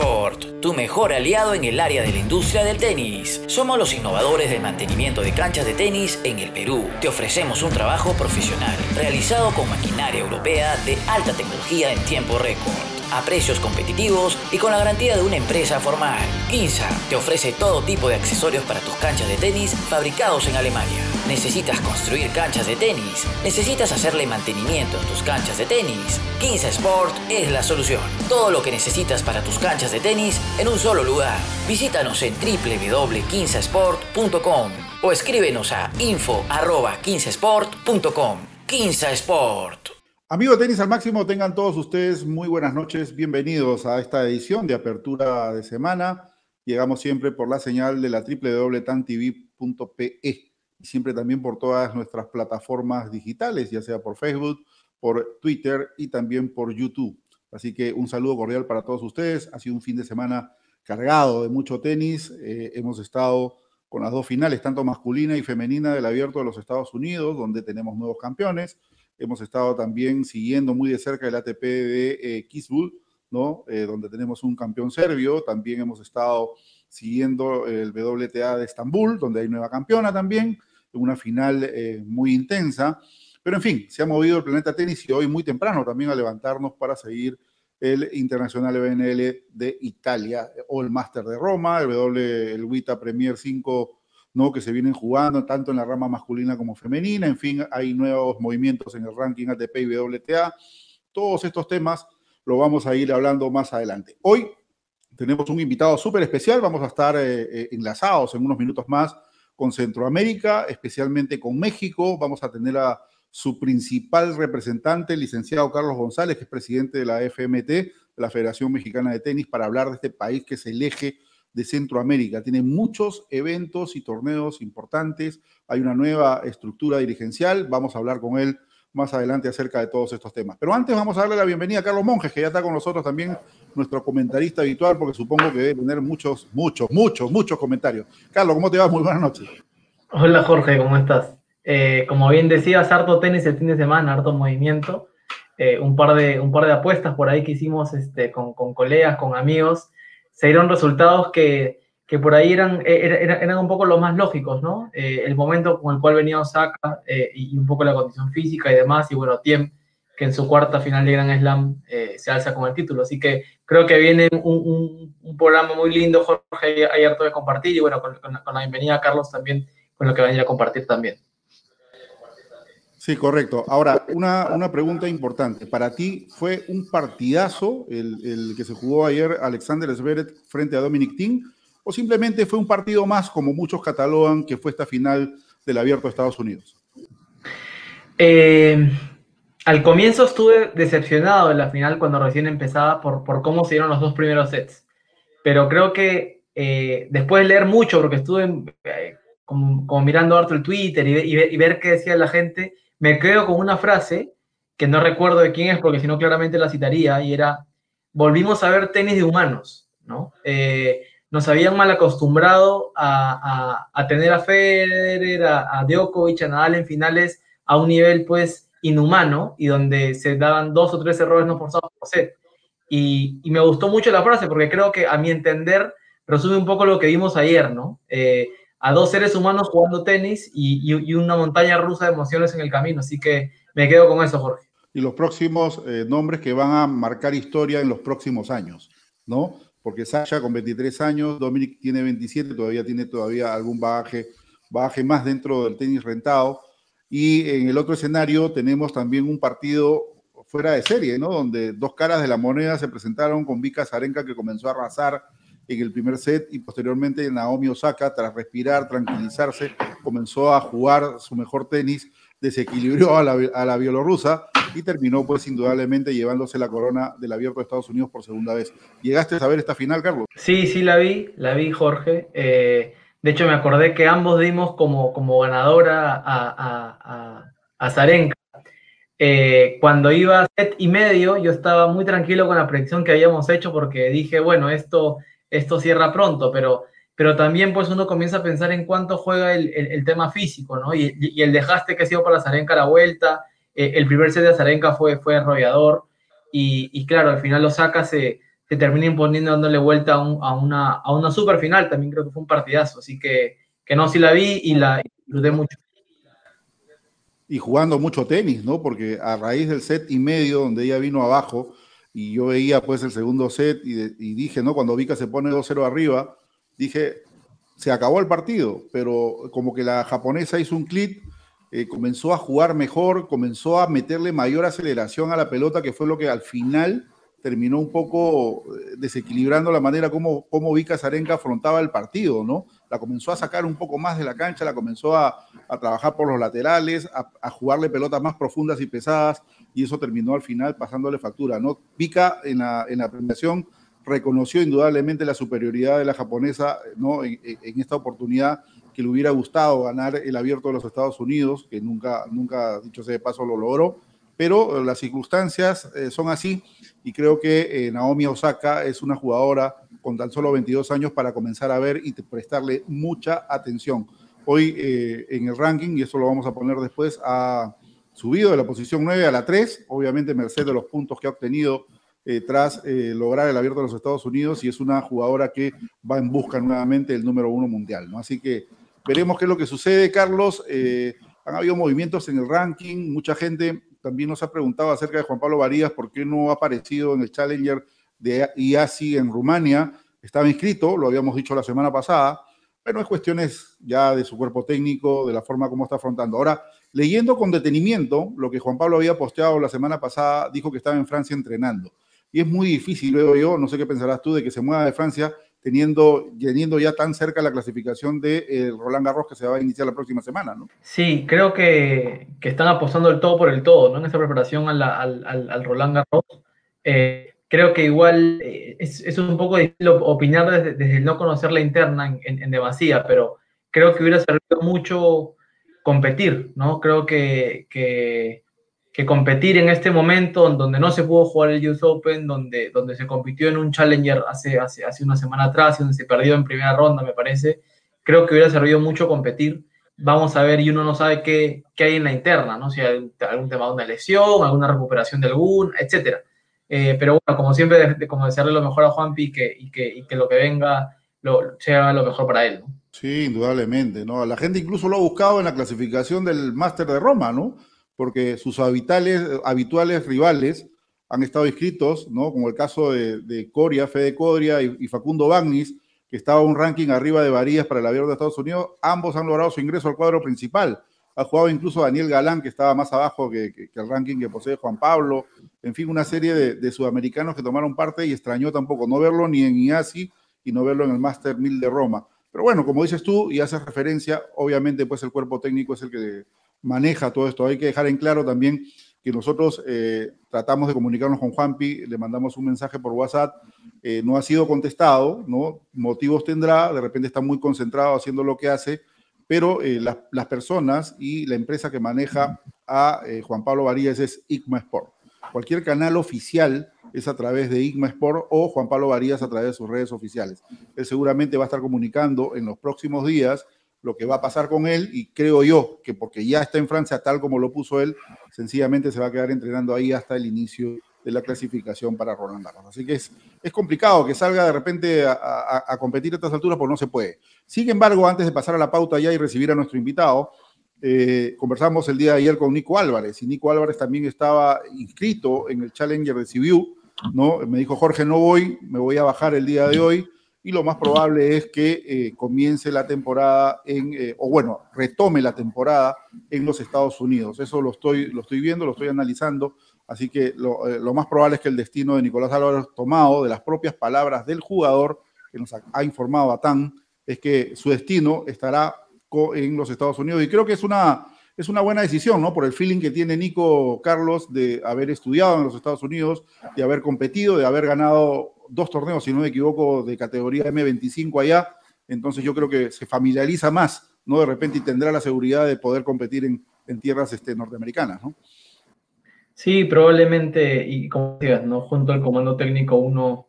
Sport, tu mejor aliado en el área de la industria del tenis. Somos los innovadores del mantenimiento de canchas de tenis en el Perú. Te ofrecemos un trabajo profesional, realizado con maquinaria europea de alta tecnología en tiempo récord a precios competitivos y con la garantía de una empresa formal. Quinza te ofrece todo tipo de accesorios para tus canchas de tenis fabricados en Alemania. ¿Necesitas construir canchas de tenis? ¿Necesitas hacerle mantenimiento en tus canchas de tenis? Quinza Sport es la solución. Todo lo que necesitas para tus canchas de tenis en un solo lugar. Visítanos en www.quinzasport.com o escríbenos a info.15sport.com. Quinza Sport. Amigos de Tenis al Máximo, tengan todos ustedes muy buenas noches. Bienvenidos a esta edición de apertura de semana. Llegamos siempre por la señal de la www.tantv.pe siempre también por todas nuestras plataformas digitales, ya sea por Facebook, por Twitter y también por YouTube. Así que un saludo cordial para todos ustedes. Ha sido un fin de semana cargado de mucho tenis. Eh, hemos estado con las dos finales, tanto masculina y femenina del Abierto de los Estados Unidos, donde tenemos nuevos campeones Hemos estado también siguiendo muy de cerca el ATP de eh, ¿no? Eh, donde tenemos un campeón serbio. También hemos estado siguiendo el WTA de Estambul, donde hay nueva campeona también, una final eh, muy intensa. Pero en fin, se ha movido el planeta tenis y hoy muy temprano también a levantarnos para seguir el Internacional BNL de Italia o el Master de Roma, el W, WITA Premier 5 ¿no? que se vienen jugando tanto en la rama masculina como femenina. En fin, hay nuevos movimientos en el ranking ATP y WTA. Todos estos temas lo vamos a ir hablando más adelante. Hoy tenemos un invitado súper especial. Vamos a estar eh, eh, enlazados en unos minutos más con Centroamérica, especialmente con México. Vamos a tener a su principal representante, el licenciado Carlos González, que es presidente de la FMT, la Federación Mexicana de Tenis, para hablar de este país que es el eje de Centroamérica. Tiene muchos eventos y torneos importantes. Hay una nueva estructura dirigencial. Vamos a hablar con él más adelante acerca de todos estos temas. Pero antes vamos a darle la bienvenida a Carlos Monjes, que ya está con nosotros también, nuestro comentarista habitual, porque supongo que debe tener muchos, muchos, muchos, muchos comentarios. Carlos, ¿cómo te va? Muy buenas noches. Hola Jorge, ¿cómo estás? Eh, como bien decías, harto tenis el fin de semana, harto movimiento. Eh, un, par de, un par de apuestas por ahí que hicimos este, con, con colegas, con amigos se dieron resultados que, que por ahí eran, eran, eran, un poco los más lógicos, ¿no? Eh, el momento con el cual venía Osaka eh, y un poco la condición física y demás, y bueno, Tiem, que en su cuarta final de Grand Slam eh, se alza con el título. Así que creo que viene un, programa muy lindo, Jorge, hay harto de compartir, y bueno, con, la bienvenida a Carlos también, con lo que va a a compartir también. Sí, correcto. Ahora, una, una, pregunta importante. Para ti, ¿fue un partidazo el, el, que se jugó ayer Alexander Zverev frente a Dominic Thiem? ¿O simplemente fue un partido más, como muchos catalogan, que fue esta final del Abierto de Estados Unidos? Eh, al comienzo estuve decepcionado en la final cuando recién empezaba por, cómo se dieron los dos primeros sets. Pero creo que eh, después de leer mucho, porque estuve eh, como, mirando harto el Twitter y, y, y ver qué decía la gente, me quedo con una frase que no recuerdo de quién es, porque si no claramente la citaría, y era, volvimos a ver tenis de humanos, ¿no? Eh, nos habían mal acostumbrado a, a, tener a Federer, a, a, Djokovic, a Nadal en finales a un nivel, pues, inhumano, y donde se daban dos o tres errores no forzados por set. Y, me gustó mucho la frase, porque creo que, a mi entender, resume un poco lo que vimos ayer, ¿no? Eh, a dos seres humanos jugando tenis y, y, y, una montaña rusa de emociones en el camino. Así que me quedo con eso, Jorge. Y los próximos eh, nombres que van a marcar historia en los próximos años, ¿no? Porque Sasha con 23 años, Dominic tiene 27, todavía tiene todavía algún bagaje, bagaje más dentro del tenis rentado. Y en el otro escenario tenemos también un partido fuera de serie, ¿no? Donde dos caras de la moneda se presentaron con Vika Zarenka que comenzó a arrasar en el primer set y posteriormente Naomi Osaka, tras respirar, tranquilizarse, comenzó a jugar su mejor tenis, desequilibró a la, a la bielorrusa y terminó pues indudablemente llevándose la corona del abierto de Estados Unidos por segunda vez. ¿Llegaste a ver esta final, Carlos? Sí, sí la vi, la vi Jorge. Eh, de hecho me acordé que ambos dimos como, como ganadora a, a, a, a Zarenka. Eh, cuando iba a set y medio, yo estaba muy tranquilo con la predicción que habíamos hecho porque dije, bueno, esto esto cierra pronto, pero, pero también pues uno comienza a pensar en cuánto juega el, el, tema físico, ¿no? Y, y, el dejaste que ha sido para Zarenka la vuelta, eh, el primer set de Zarenka fue, fue arrollador, y, claro, al final Osaka se, se termina imponiendo dándole vuelta a, una, a una super final, también creo que fue un partidazo, así que, que no, sí la vi y la disfruté mucho. Y jugando mucho tenis, ¿no? Porque a raíz del set y medio, donde ella vino abajo, y yo veía pues el segundo set y, dije, ¿no? Cuando Vika se pone 2-0 arriba, dije, se acabó el partido, pero como que la japonesa hizo un clip, eh, comenzó a jugar mejor, comenzó a meterle mayor aceleración a la pelota, que fue lo que al final terminó un poco eh, desequilibrando la manera como, como Vika Zarenka afrontaba el partido, ¿no? La comenzó a sacar un poco más de la cancha, la comenzó a, trabajar por los laterales, a, jugarle pelotas más profundas y pesadas, y eso terminó al final pasándole factura, ¿no? Vika en la, en la premiación reconoció indudablemente la superioridad de la japonesa ¿no? en, esta oportunidad que le hubiera gustado ganar el abierto de los Estados Unidos, que nunca, nunca dicho sea de paso, lo logró, pero las circunstancias eh, son así y creo que eh, Naomi Osaka es una jugadora con tan solo 22 años para comenzar a ver y prestarle mucha atención. Hoy eh, en el ranking, y eso lo vamos a poner después, ha subido de la posición 9 a la 3, obviamente merced de los puntos que ha obtenido eh, tras eh, lograr el abierto de los Estados Unidos y es una jugadora que va en busca nuevamente del número uno mundial. ¿no? Así que veremos qué es lo que sucede, Carlos. Eh, han habido movimientos en el ranking, mucha gente también nos ha preguntado acerca de Juan Pablo Varías, por qué no ha aparecido en el Challenger de IASI en Rumania. Estaba inscrito, lo habíamos dicho la semana pasada, pero es cuestiones ya de su cuerpo técnico, de la forma como está afrontando. Ahora, leyendo con detenimiento lo que Juan Pablo había posteado la semana pasada, dijo que estaba en Francia entrenando y es muy difícil, veo yo, no sé qué pensarás tú, de que se mueva de Francia teniendo, teniendo ya tan cerca la clasificación de eh, Roland Garros que se va a iniciar la próxima semana, ¿no? Sí, creo que, que están apostando el todo por el todo, ¿no? En esta preparación al, al, al, Roland Garros. Eh, creo que igual eh, es, es, un poco difícil opinar desde, desde, no conocer la interna en, en, en, demasía, pero creo que hubiera servido mucho competir, ¿no? Creo que, que competir en este momento donde no se pudo jugar el US Open, donde, donde se compitió en un Challenger hace, hace, hace una semana atrás y donde se perdió en primera ronda, me parece, creo que hubiera servido mucho competir. Vamos a ver y uno no sabe qué, qué hay en la interna, ¿no? Si hay algún tema de una lesión, alguna recuperación de algún, etcétera. Eh, pero bueno, como siempre, de, como desearle lo mejor a Juanpi y que, y que, y que lo que venga lo, sea lo mejor para él, ¿no? Sí, indudablemente, ¿no? La gente incluso lo ha buscado en la clasificación del Máster de Roma, ¿no? Porque sus habituales, rivales han estado inscritos, ¿no? como el caso de, Coria, Fede Coria y, Facundo Bagnis, que estaba un ranking arriba de Varías para el abierto de Estados Unidos, ambos han logrado su ingreso al cuadro principal. Ha jugado incluso Daniel Galán, que estaba más abajo que, el ranking que posee Juan Pablo. En fin, una serie de, sudamericanos que tomaron parte y extrañó tampoco no verlo ni en IASI y no verlo en el Master 1000 de Roma. Pero bueno, como dices tú y haces referencia, obviamente pues el cuerpo técnico es el que maneja todo esto. Hay que dejar en claro también que nosotros eh, tratamos de comunicarnos con Juanpi, le mandamos un mensaje por WhatsApp, eh, no ha sido contestado, ¿no? Motivos tendrá, de repente está muy concentrado haciendo lo que hace, pero eh, las, personas y la empresa que maneja a Juan Pablo Varías es ICMA Sport. Cualquier canal oficial es a través de ICMA Sport o Juan Pablo Varías a través de sus redes oficiales. Él seguramente va a estar comunicando en los próximos días lo que va a pasar con él y creo yo que porque ya está en Francia tal como lo puso él, sencillamente se va a quedar entrenando ahí hasta el inicio de la clasificación para Roland Garros. Así que es, es complicado que salga de repente a, competir a estas alturas porque no se puede. Sin embargo, antes de pasar a la pauta ya y recibir a nuestro invitado, eh, conversamos el día de ayer con Nico Álvarez y Nico Álvarez también estaba inscrito en el Challenger de Sibiu, ¿no? Me dijo, Jorge, no voy, me voy a bajar el día de hoy y lo más probable es que eh, comience la temporada en, eh, o bueno, retome la temporada en los Estados Unidos. Eso lo estoy, lo estoy viendo, lo estoy analizando, así que lo, eh, más probable es que el destino de Nicolás Álvarez, tomado de las propias palabras del jugador que nos ha, informado a TAN, es que su destino estará en los Estados Unidos. Y creo que es una, es una buena decisión, ¿no? Por el feeling que tiene Nico Carlos de haber estudiado en los Estados Unidos, de haber competido, de haber ganado dos torneos, si no me equivoco, de categoría M25 allá, entonces yo creo que se familiariza más, ¿no? De repente y tendrá la seguridad de poder competir en, en tierras este, norteamericanas, ¿no? Sí, probablemente, y como decías, ¿no? Junto al comando técnico uno,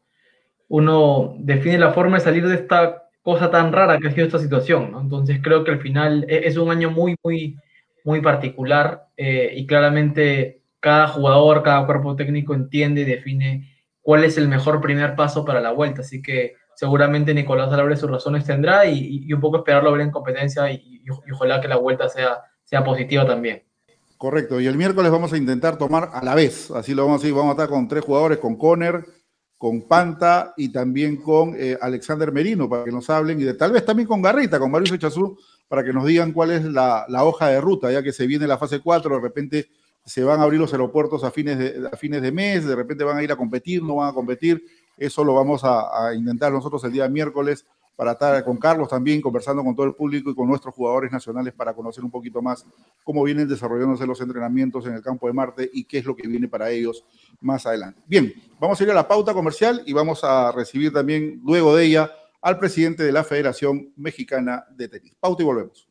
uno define la forma de salir de esta cosa tan rara que ha sido esta situación, ¿no? Entonces creo que al final e, es un año muy, muy, muy particular eh, y claramente cada jugador, cada cuerpo técnico entiende y define cuál es el mejor primer paso para la vuelta. Así que seguramente Nicolás Álvarez sus razones tendrá y, un poco esperarlo ver en competencia y, ojalá que la vuelta sea, sea positiva también. Correcto, y el miércoles vamos a intentar tomar a la vez, así lo vamos a decir, vamos a estar con tres jugadores, con Conner, con Panta y también con eh, Alexander Merino para que nos hablen. Y de, tal vez también con Garrita, con Mauricio Chazú, para que nos digan cuál es la, hoja de ruta, ya que se viene la fase 4, de repente se van a abrir los aeropuertos a fines de, a fines de mes, de repente van a ir a competir, no van a competir, eso lo vamos a, intentar nosotros el día miércoles para estar con Carlos también, conversando con todo el público y con nuestros jugadores nacionales para conocer un poquito más cómo vienen desarrollándose los entrenamientos en el campo de Marte y qué es lo que viene para ellos más adelante. Bien, vamos a ir a la pauta comercial y vamos a recibir también luego de ella al presidente de la Federación Mexicana de Tenis. Pauta y volvemos.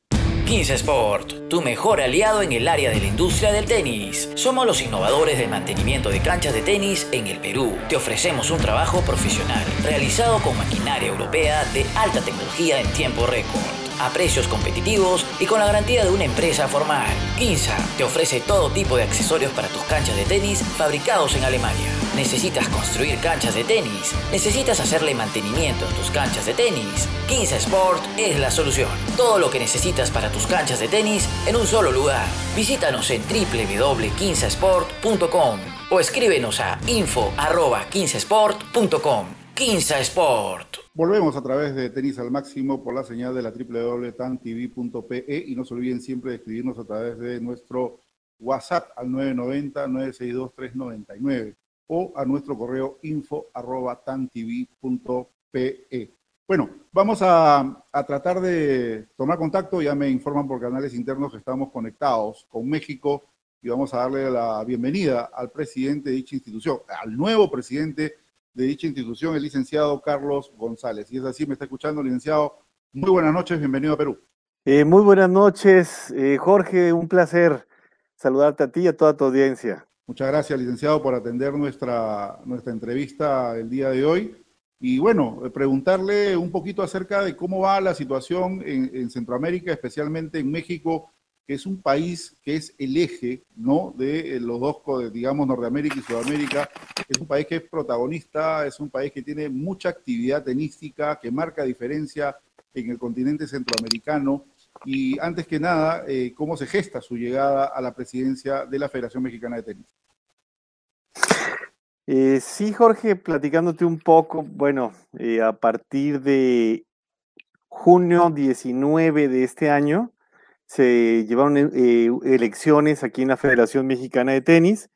15 Sport, tu mejor aliado en el área de la industria del tenis. Somos los innovadores del mantenimiento de canchas de tenis en el Perú. Te ofrecemos un trabajo profesional realizado con maquinaria europea de alta tecnología en tiempo récord a precios competitivos y con la garantía de una empresa formal. Quinza te ofrece todo tipo de accesorios para tus canchas de tenis fabricados en Alemania. ¿Necesitas construir canchas de tenis? ¿Necesitas hacerle mantenimiento en tus canchas de tenis? Quinza Sport es la solución. Todo lo que necesitas para tus canchas de tenis en un solo lugar. Visítanos en www.quinzasport.com o escríbenos a info.15sport.com. Quinza Sport. Volvemos a través de Tenis al Máximo por la señal de la www.tantv.pe y no se olviden siempre de escribirnos a través de nuestro WhatsApp al 990-962-399 o a nuestro correo info.tantv.pe. Bueno, vamos a, a, tratar de tomar contacto, ya me informan por canales internos que estamos conectados con México y vamos a darle la bienvenida al presidente de dicha institución, al nuevo presidente de dicha institución, el licenciado Carlos González. Y es así, me está escuchando, licenciado. Muy buenas noches, bienvenido a Perú. Eh, muy buenas noches, eh, Jorge, un placer saludarte a ti y a toda tu audiencia. Muchas gracias, licenciado, por atender nuestra, nuestra entrevista el día de hoy. Y bueno, preguntarle un poquito acerca de cómo va la situación en, en Centroamérica, especialmente en México, que es un país que es el eje ¿no? de eh, los dos, digamos, Norteamérica y Sudamérica. Es un país que es protagonista, es un país que tiene mucha actividad tenística, que marca diferencia en el continente centroamericano. Y antes que nada, eh, ¿cómo se gesta su llegada a la presidencia de la Federación Mexicana de Tenis? Eh, sí, Jorge, platicándote un poco, bueno, a partir de junio 19 de este año, se llevaron eh, elecciones aquí en la Federación Mexicana de Tenis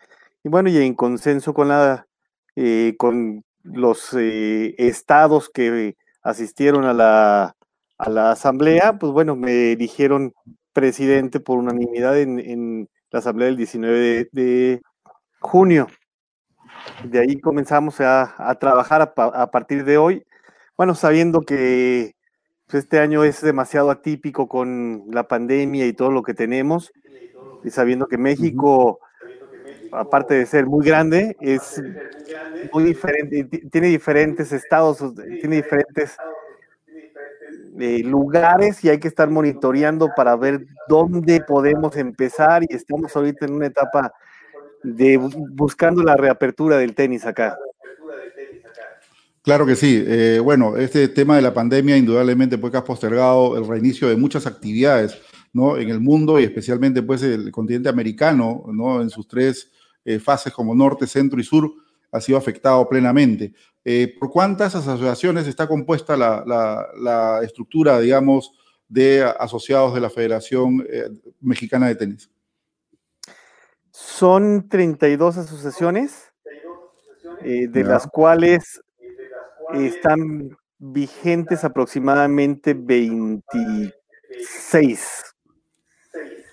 y bueno, y en consenso con la eh, con los eh, estados que asistieron a la, a la asamblea, pues bueno, me eligieron presidente por unanimidad en, la asamblea del 19 de, junio. De ahí comenzamos a, a trabajar a, a, partir de hoy, bueno, sabiendo que pues, este año es demasiado atípico con la pandemia y todo lo que tenemos, y sabiendo que México, aparte de ser muy grande, es muy diferente, tiene diferentes estados, tiene diferentes eh, lugares y hay que estar monitoreando para ver dónde podemos empezar y estamos ahorita en una etapa de buscando la reapertura del tenis acá. Claro que sí. Eh, bueno, este tema de la pandemia indudablemente pues, ha postergado el reinicio de muchas actividades ¿no? en el mundo y especialmente pues, el continente americano ¿no? en sus tres eh, fases como norte, centro y sur ha sido afectado plenamente. Eh, ¿Por cuántas asociaciones está compuesta la, estructura, digamos, de asociados de la Federación Mexicana de Tenis? Son 32 asociaciones, de las cuales están vigentes aproximadamente 26.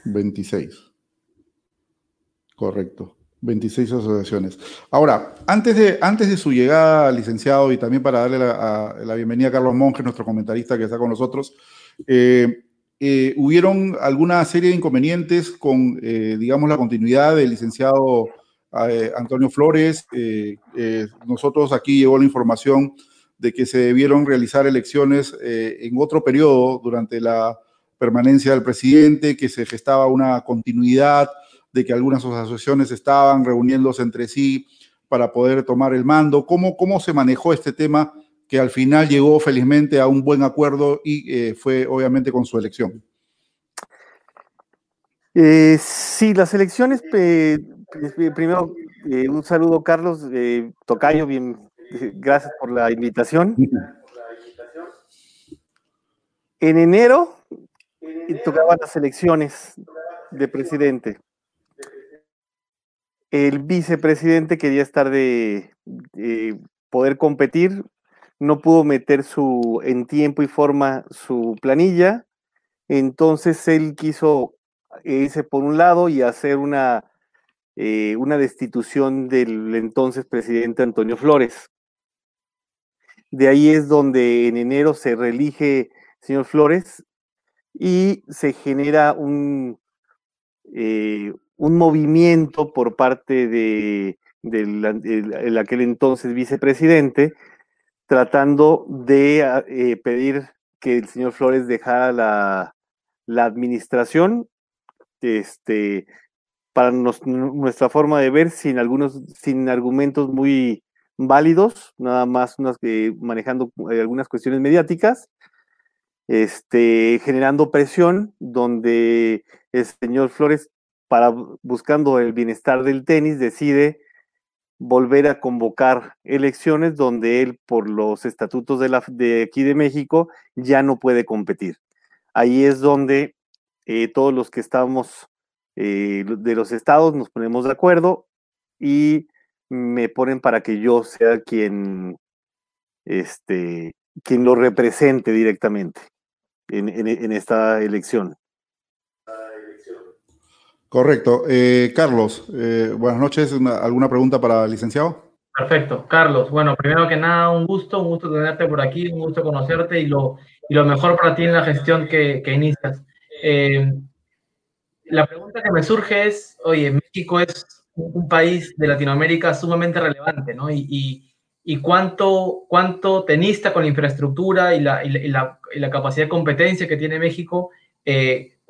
26. Correcto. 26 asociaciones. Ahora, antes de, antes de su llegada, licenciado, y también para darle la, bienvenida a Carlos Monge, nuestro comentarista que está con nosotros, eh, eh, hubieron alguna serie de inconvenientes con, eh, digamos, la continuidad del licenciado Antonio Flores. nosotros aquí llegó la información de que se debieron realizar elecciones eh, en otro periodo durante la permanencia del presidente, que se gestaba una continuidad, de que algunas asociaciones estaban reuniéndose entre sí para poder tomar el mando. ¿Cómo, cómo se manejó este tema que al final llegó felizmente a un buen acuerdo y eh, fue obviamente con su elección? Eh, sí, las elecciones, primero un saludo Carlos, Tocayo, bien, gracias por la invitación. En enero tocaban las elecciones de presidente. El vicepresidente quería estar de, poder competir, no pudo meter su en tiempo y forma su planilla, entonces él quiso irse por un lado y hacer una, eh, una destitución del entonces presidente Antonio Flores. De ahí es donde en enero se reelige señor Flores y se genera un, eh, un movimiento por parte de, aquel entonces vicepresidente tratando de ah, eh, pedir que el señor Flores dejara la, la administración este, para nuestra forma de ver, sin algunos, sin argumentos muy válidos, nada más unas, eh, manejando algunas cuestiones mediáticas, este, generando presión, donde el señor Flores, para buscando el bienestar del tenis, decide volver a convocar elecciones donde él, por los estatutos de, la, de aquí de México, ya no puede competir. Ahí es donde eh, todos los que estamos eh, de los estados nos ponemos de acuerdo y me ponen para que yo sea quien, este, quien lo represente directamente en, esta elección. Correcto. Eh, Carlos, eh, buenas noches. ¿Alguna pregunta para el licenciado? Perfecto. Carlos, bueno, primero que nada, un gusto, un gusto tenerte por aquí, un gusto conocerte y lo, y lo mejor para ti en la gestión que, inicias. Eh, la pregunta que me surge es, oye, México es un, país de Latinoamérica sumamente relevante, ¿no? y y cuánto, cuánto tenista con la infraestructura y la, y la, la, capacidad de competencia que tiene México,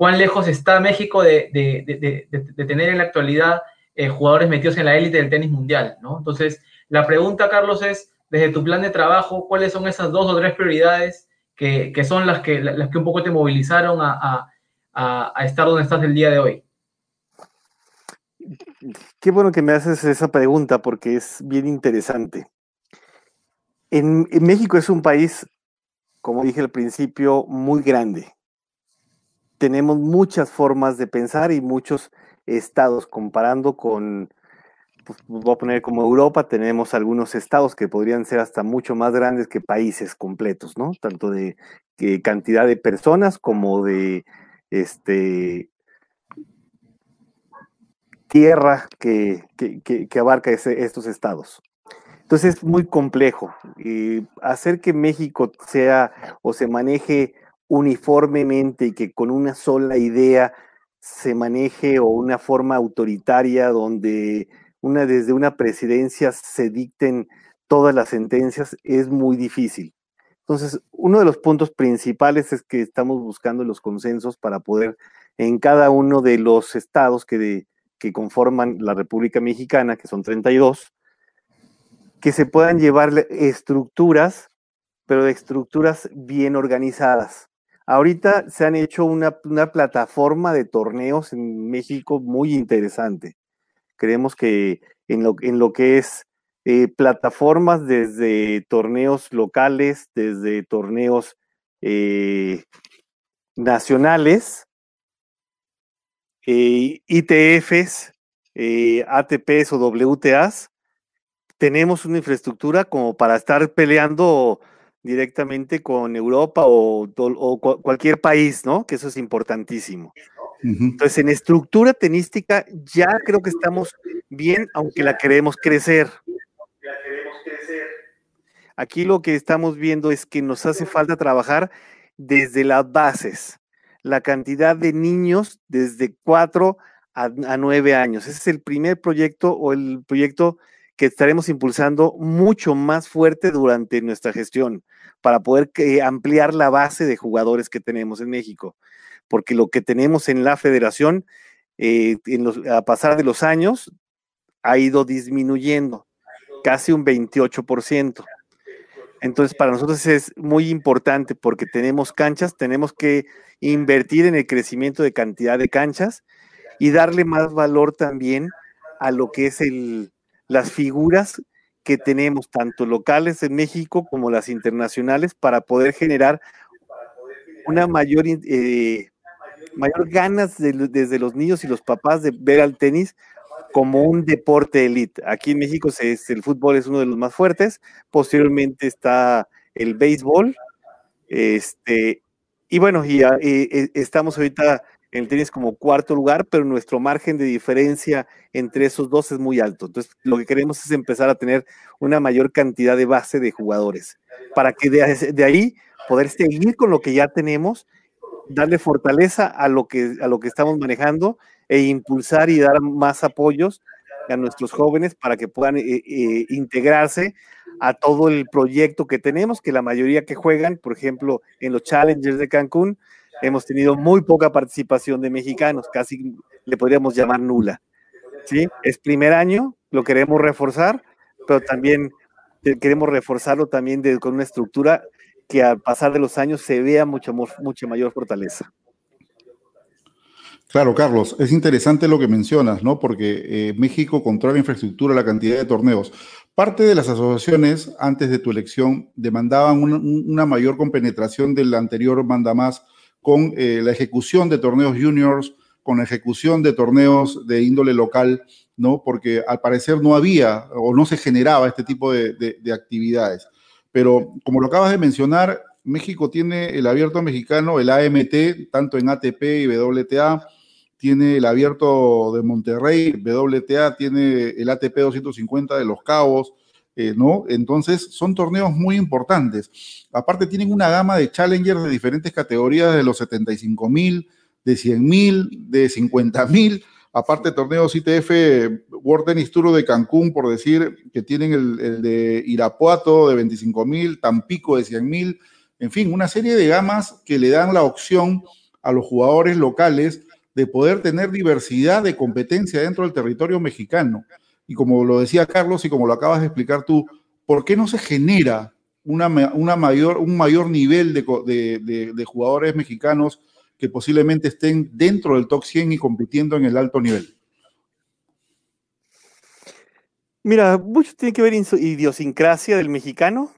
cuán lejos está México de, de, de, tener en la actualidad eh, jugadores metidos en la élite del tenis mundial, ¿no? Entonces, la pregunta, Carlos, es, desde tu plan de trabajo, ¿cuáles son esas dos o tres prioridades que, que son las que, las que un poco te movilizaron a, a, estar donde estás el día de hoy? Qué bueno que me haces esa pregunta porque es bien interesante. En, México es un país, como dije al principio, muy grande. Tenemos muchas formas de pensar y muchos estados comparando con, pues, voy a poner como Europa, tenemos algunos estados que podrían ser hasta mucho más grandes que países completos, ¿no? Tanto de, cantidad de personas como de este tierra que, abarca estos estados. Entonces es muy complejo. hacer que México sea o se maneje uniformemente y que con una sola idea se maneje o una forma autoritaria donde una, desde una presidencia se dicten todas las sentencias es muy difícil. Entonces, uno de los puntos principales es que estamos buscando los consensos para poder en cada uno de los estados que, que conforman la República Mexicana, que son 32, que se puedan llevar estructuras, pero de estructuras bien organizadas. Ahorita se han hecho una, plataforma de torneos en México muy interesante. Creemos que en lo, en lo que es eh, plataformas desde torneos locales, desde torneos eh, nacionales, eh, ITFs, ATPs o WTAs, tenemos una infraestructura como para estar peleando directamente con Europa o, cualquier país, ¿no? Que eso es importantísimo. Entonces, en estructura tenística ya creo que estamos bien, aunque la queremos crecer. Aquí lo que estamos viendo es que nos hace falta trabajar desde las bases, la cantidad de niños desde 4 a, a 9 años. Ese es el primer proyecto o el proyecto que estaremos impulsando mucho más fuerte durante nuestra gestión para poder ampliar la base de jugadores que tenemos en México. Porque lo que tenemos en la federación, eh, a pasar de los años, ha ido disminuyendo. casi un 28%. Entonces, para nosotros es muy importante porque tenemos canchas, tenemos que invertir en el crecimiento de cantidad de canchas y darle más valor también a lo que es el, las figuras que tenemos, tanto locales en México como las internacionales, para poder generar una mayor, eh, mayor ganas desde los niños y los papás de ver al tenis como un deporte elite. Aquí en México el fútbol es uno de los más fuertes, posteriormente está el béisbol, este, y bueno, y, e, estamos ahorita en el tenis como cuarto lugar, pero nuestro margen de diferencia entre esos dos es muy alto. Entonces, lo que queremos es empezar a tener una mayor cantidad de base de jugadores, para que de, de ahí poder seguir con lo que ya tenemos, darle fortaleza a lo que, a lo que estamos manejando e impulsar y dar más apoyos a nuestros jóvenes para que puedan eh, eh, integrarse a todo el proyecto que tenemos, que la mayoría que juegan, por ejemplo, en los Challengers de Cancún, hemos tenido muy poca participación de mexicanos, casi le podríamos llamar nula. ¿sí? Es primer año, lo queremos reforzar, pero también queremos reforzarlo también con una estructura que al pasar de los años se vea mucha, mucha mayor fortaleza. Claro, Carlos, es interesante lo que mencionas, ¿no? Porque eh, México controla la infraestructura, la cantidad de torneos. Parte de las asociaciones, antes de tu elección, demandaban una, mayor compenetración del anterior mandamás con eh, la ejecución de torneos juniors, con la ejecución de torneos de índole local, ¿no? Porque al parecer no había o no se generaba este tipo de, de actividades. Pero como lo acabas de mencionar, México tiene el abierto mexicano, el AMT, tanto en ATP y WTA tiene el abierto de Monterrey, WTA tiene el ATP 250 de Los Cabos, eh, ¿no? Entonces son torneos muy importantes. Aparte tienen una gama de challengers de diferentes categorías, de los 75 mil, de 100 mil, de 50 mil. Aparte torneos ITF World Tennis Tour de Cancún, por decir, que tienen el, el de Irapuato de 25 mil, Tampico de 100 mil. En fin, una serie de gamas que le dan la opción a los jugadores locales de poder tener diversidad de competencia dentro del territorio mexicano. Y como lo decía Carlos y como lo acabas de explicar tú, ¿por qué no se genera una, mayor, un mayor nivel de, de, jugadores mexicanos que posiblemente estén dentro del top 100 y compitiendo en el alto nivel? Mira, mucho tiene que ver idiosincrasia del mexicano.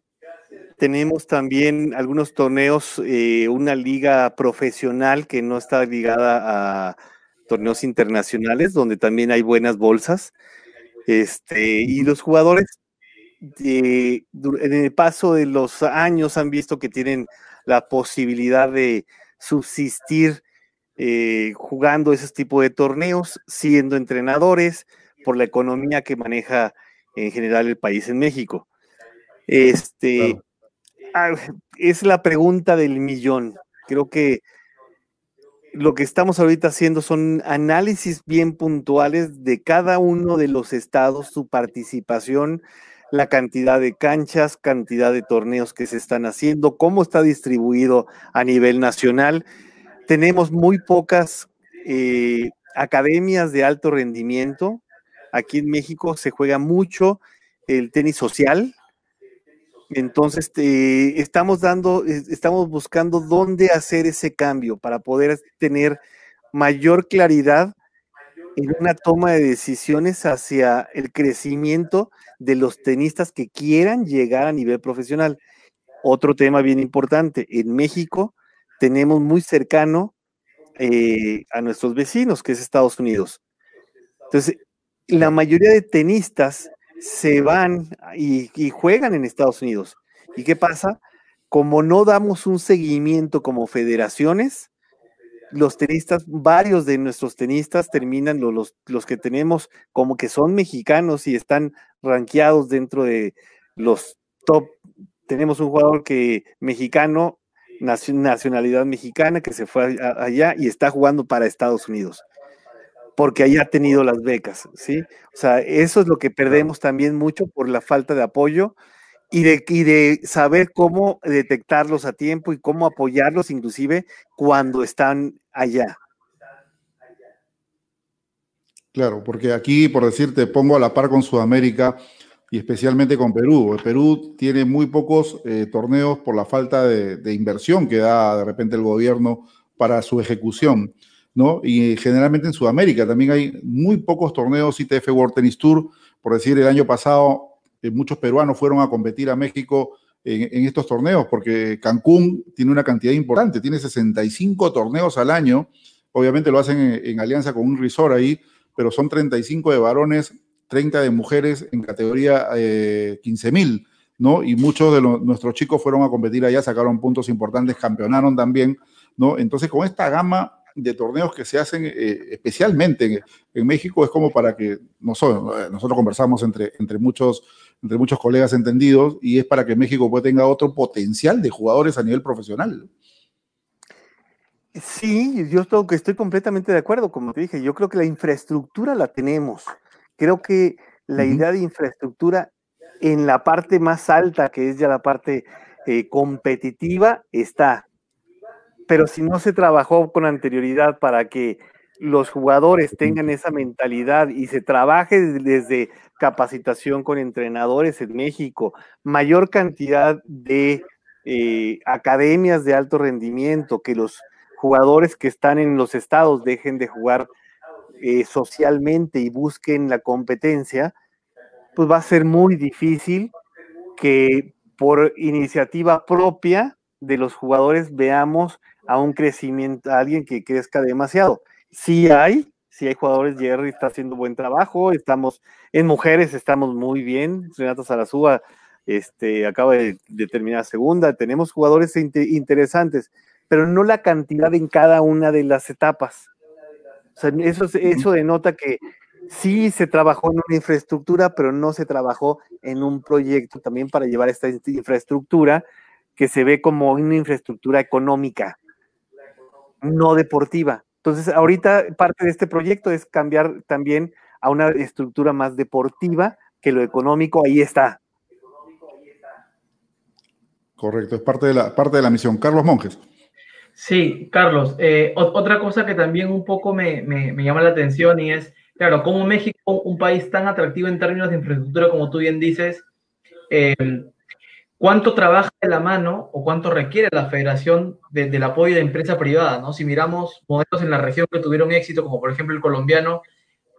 Tenemos también algunos torneos, eh, una liga profesional que no está ligada a torneos internacionales, donde también hay buenas bolsas. Este, y los jugadores en el paso de los años han visto que tienen la posibilidad de subsistir eh, jugando ese tipo de torneos, siendo entrenadores por la economía que maneja en general el país en México. Este, Ah, es la pregunta del millón. Creo que lo que estamos ahorita haciendo son análisis bien puntuales de cada uno de los estados, su participación, la cantidad de canchas, cantidad de torneos que se están haciendo, cómo está distribuido a nivel nacional. Tenemos muy pocas eh, academias de alto rendimiento. Aquí en México se juega mucho el tenis social, entonces, estamos dando, estamos buscando dónde hacer ese cambio para poder tener mayor claridad en una toma de decisiones hacia el crecimiento de los tenistas que quieran llegar a nivel profesional. Otro tema bien importante, en México tenemos muy cercano eh, a nuestros vecinos, que es Estados Unidos. Entonces, la mayoría de tenistas se van y, juegan en Estados Unidos. ¿Y qué pasa? Como no damos un seguimiento como federaciones, los tenistas, varios de nuestros tenistas terminan, los, los, que tenemos como que son mexicanos y están rankeados dentro de los top. Tenemos un jugador que mexicano, nacionalidad mexicana, que se fue allá y está jugando para Estados Unidos porque haya tenido las becas, ¿sí? O sea, eso es lo que perdemos también mucho por la falta de apoyo y de, de saber cómo detectarlos a tiempo y cómo apoyarlos inclusive cuando están allá. Claro, porque aquí, por decirte, pongo a la par con Sudamérica y especialmente con Perú. Perú tiene muy pocos eh, torneos por la falta de, inversión que da de repente el gobierno para su ejecución, ¿no? Y generalmente en Sudamérica también hay muy pocos torneos ITF World Tennis Tour. Por decir, el año pasado eh, muchos peruanos fueron a competir a México en, estos torneos, porque Cancún tiene una cantidad importante, tiene 65 torneos al año. Obviamente lo hacen en, en alianza con un resort ahí, pero son 35 de varones 30 de mujeres en categoría eh, 15.000, ¿no? Y muchos de nuestros chicos fueron a competir allá, sacaron puntos importantes, campeonaron también, ¿no? Entonces, con esta gama de torneos que se hacen eh, especialmente en, México, es como para que nosotros, nosotros conversamos entre, entre, muchos, entre muchos colegas entendidos y es para que México pues, tenga otro potencial de jugadores a nivel profesional. Sí, yo estoy, estoy completamente de acuerdo, como te dije, yo creo que la infraestructura la tenemos. Creo que la idea de infraestructura en la parte más alta, que es ya la parte eh, competitiva, está. Pero si no se trabajó con anterioridad para que los jugadores tengan esa mentalidad y se trabaje desde capacitación con entrenadores en México, mayor cantidad de eh, academias de alto rendimiento, que los jugadores que están en los estados dejen de jugar eh, socialmente y busquen la competencia, pues va a ser muy difícil que por iniciativa propia de los jugadores veamos a un crecimiento, a alguien que crezca demasiado. Sí hay, sí hay jugadores, Jerry está haciendo buen trabajo, estamos en mujeres, estamos muy bien, Renata Sarazúa este, acaba de, terminar segunda, tenemos jugadores interesantes, pero no la cantidad en cada una de las etapas eso, eso denota que sí se trabajó en una infraestructura, pero no se trabajó en un proyecto también para llevar esta infraestructura que se ve como una infraestructura económica, no deportiva. Entonces, ahorita parte de este proyecto es cambiar también a una estructura más deportiva, que lo económico ahí está. Correcto, es parte de la, parte de la misión. Carlos Monjes. Sí, Carlos, eh, otra cosa que también un poco me, llama la atención y es, claro, como México, un país tan atractivo en términos de infraestructura, como tú bien dices, eh, ¿cuánto trabaja de la mano o cuánto requiere la federación del apoyo de empresa privada? ¿no? Si miramos modelos en la región que tuvieron éxito, como por ejemplo el colombiano,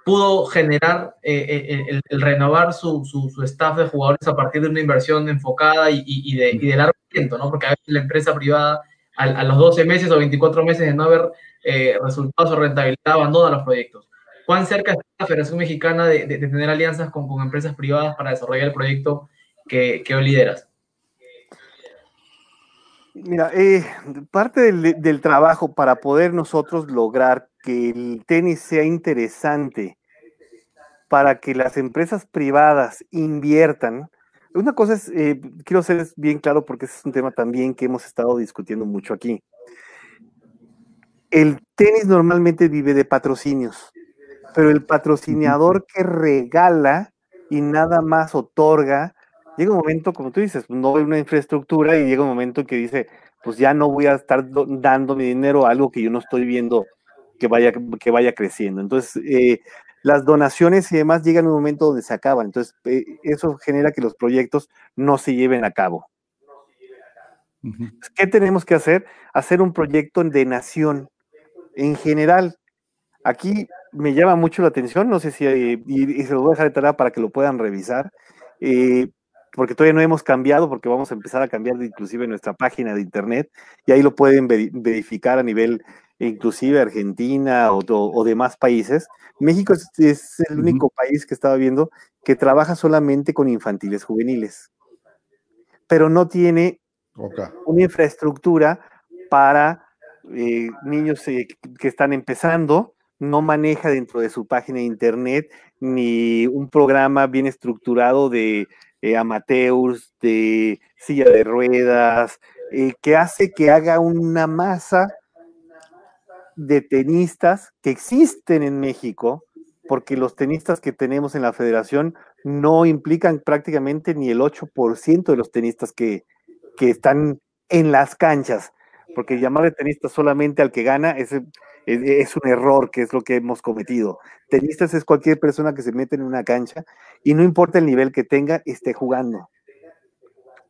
pudo generar eh, el, renovar su, staff de jugadores a partir de una inversión enfocada y, de, y de largo tiempo, ¿no? Porque a veces la empresa privada a, los 12 meses o 24 meses de no haber eh, resultados o rentabilidad, abandona los proyectos. ¿Cuán cerca está la Federación Mexicana de, tener alianzas con, empresas privadas para desarrollar el proyecto que, hoy lideras? Mira, eh, parte del, trabajo para poder nosotros lograr que el tenis sea interesante, para que las empresas privadas inviertan, una cosa es, eh, quiero ser bien claro porque ese es un tema también que hemos estado discutiendo mucho aquí. El tenis normalmente vive de patrocinios, pero el patrocinador que regala y nada más otorga, llega un momento, como tú dices, no hay una infraestructura y llega un momento que dice, pues ya no voy a estar dando mi dinero a algo que yo no estoy viendo que vaya, que vaya creciendo. Entonces, eh, las donaciones y demás llegan a un momento donde se acaban. Entonces, eh, eso genera que los proyectos no se lleven a cabo. ¿Qué tenemos que hacer? Hacer un proyecto de nación en general. Aquí me llama mucho la atención, no sé si, eh, y, se lo voy a dejar de tarea para que lo puedan revisar, eh, porque todavía no hemos cambiado, porque vamos a empezar a cambiar inclusive nuestra página de internet, y ahí lo pueden verificar a nivel inclusive Argentina o, demás países. México es, el único país que estaba viendo que trabaja solamente con infantiles juveniles, pero no tiene una infraestructura para eh, niños eh, que están empezando, no maneja dentro de su página de internet ni un programa bien estructurado de eh, amateurs, de silla de ruedas, que hace que haga una masa de tenistas que existen en México, porque los tenistas que tenemos en la federación no implican prácticamente ni el 8% de los tenistas que, están en las canchas. Porque llamarle tenista solamente al que gana es, es, un error, que es lo que hemos cometido. Tenistas es cualquier persona que se mete en una cancha y no importa el nivel que tenga, esté jugando.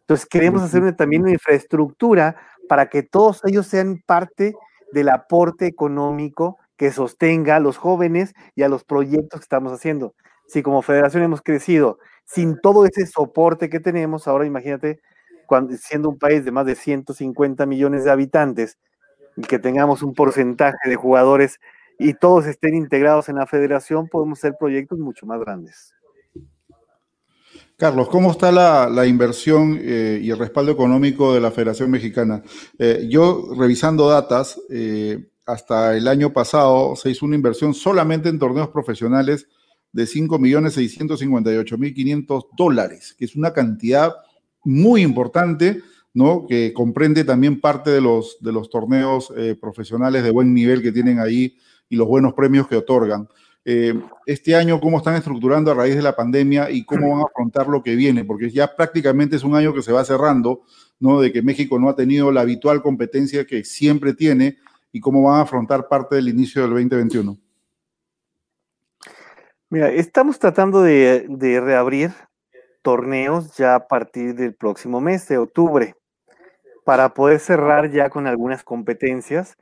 Entonces queremos hacer también una infraestructura para que todos ellos sean parte del aporte económico que sostenga a los jóvenes y a los proyectos que estamos haciendo. Si como federación hemos crecido sin todo ese soporte que tenemos, ahora imagínate, siendo un país de más de 150 millones de habitantes, y que tengamos un porcentaje de jugadores y todos estén integrados en la federación, podemos hacer proyectos mucho más grandes. Carlos, ¿cómo está la, inversión eh, y el respaldo económico de la Federación Mexicana? Eh, yo, revisando datas, eh, hasta el año pasado se hizo una inversión solamente en torneos profesionales de 5.658.500 dólares, que es una cantidad muy importante, ¿no? Que comprende también parte de los, de los torneos profesionales de buen nivel que tienen ahí y los buenos premios que otorgan. Eh, este año cómo están estructurando a raíz de la pandemia y cómo van a afrontar lo que viene, porque ya prácticamente es un año que se va cerrando, ¿no? De que México no ha tenido la habitual competencia que siempre tiene y cómo van a afrontar parte del inicio del 2021. Mira, estamos tratando de, de reabrir torneos ya a partir del próximo mes de octubre para poder cerrar ya con algunas competencias,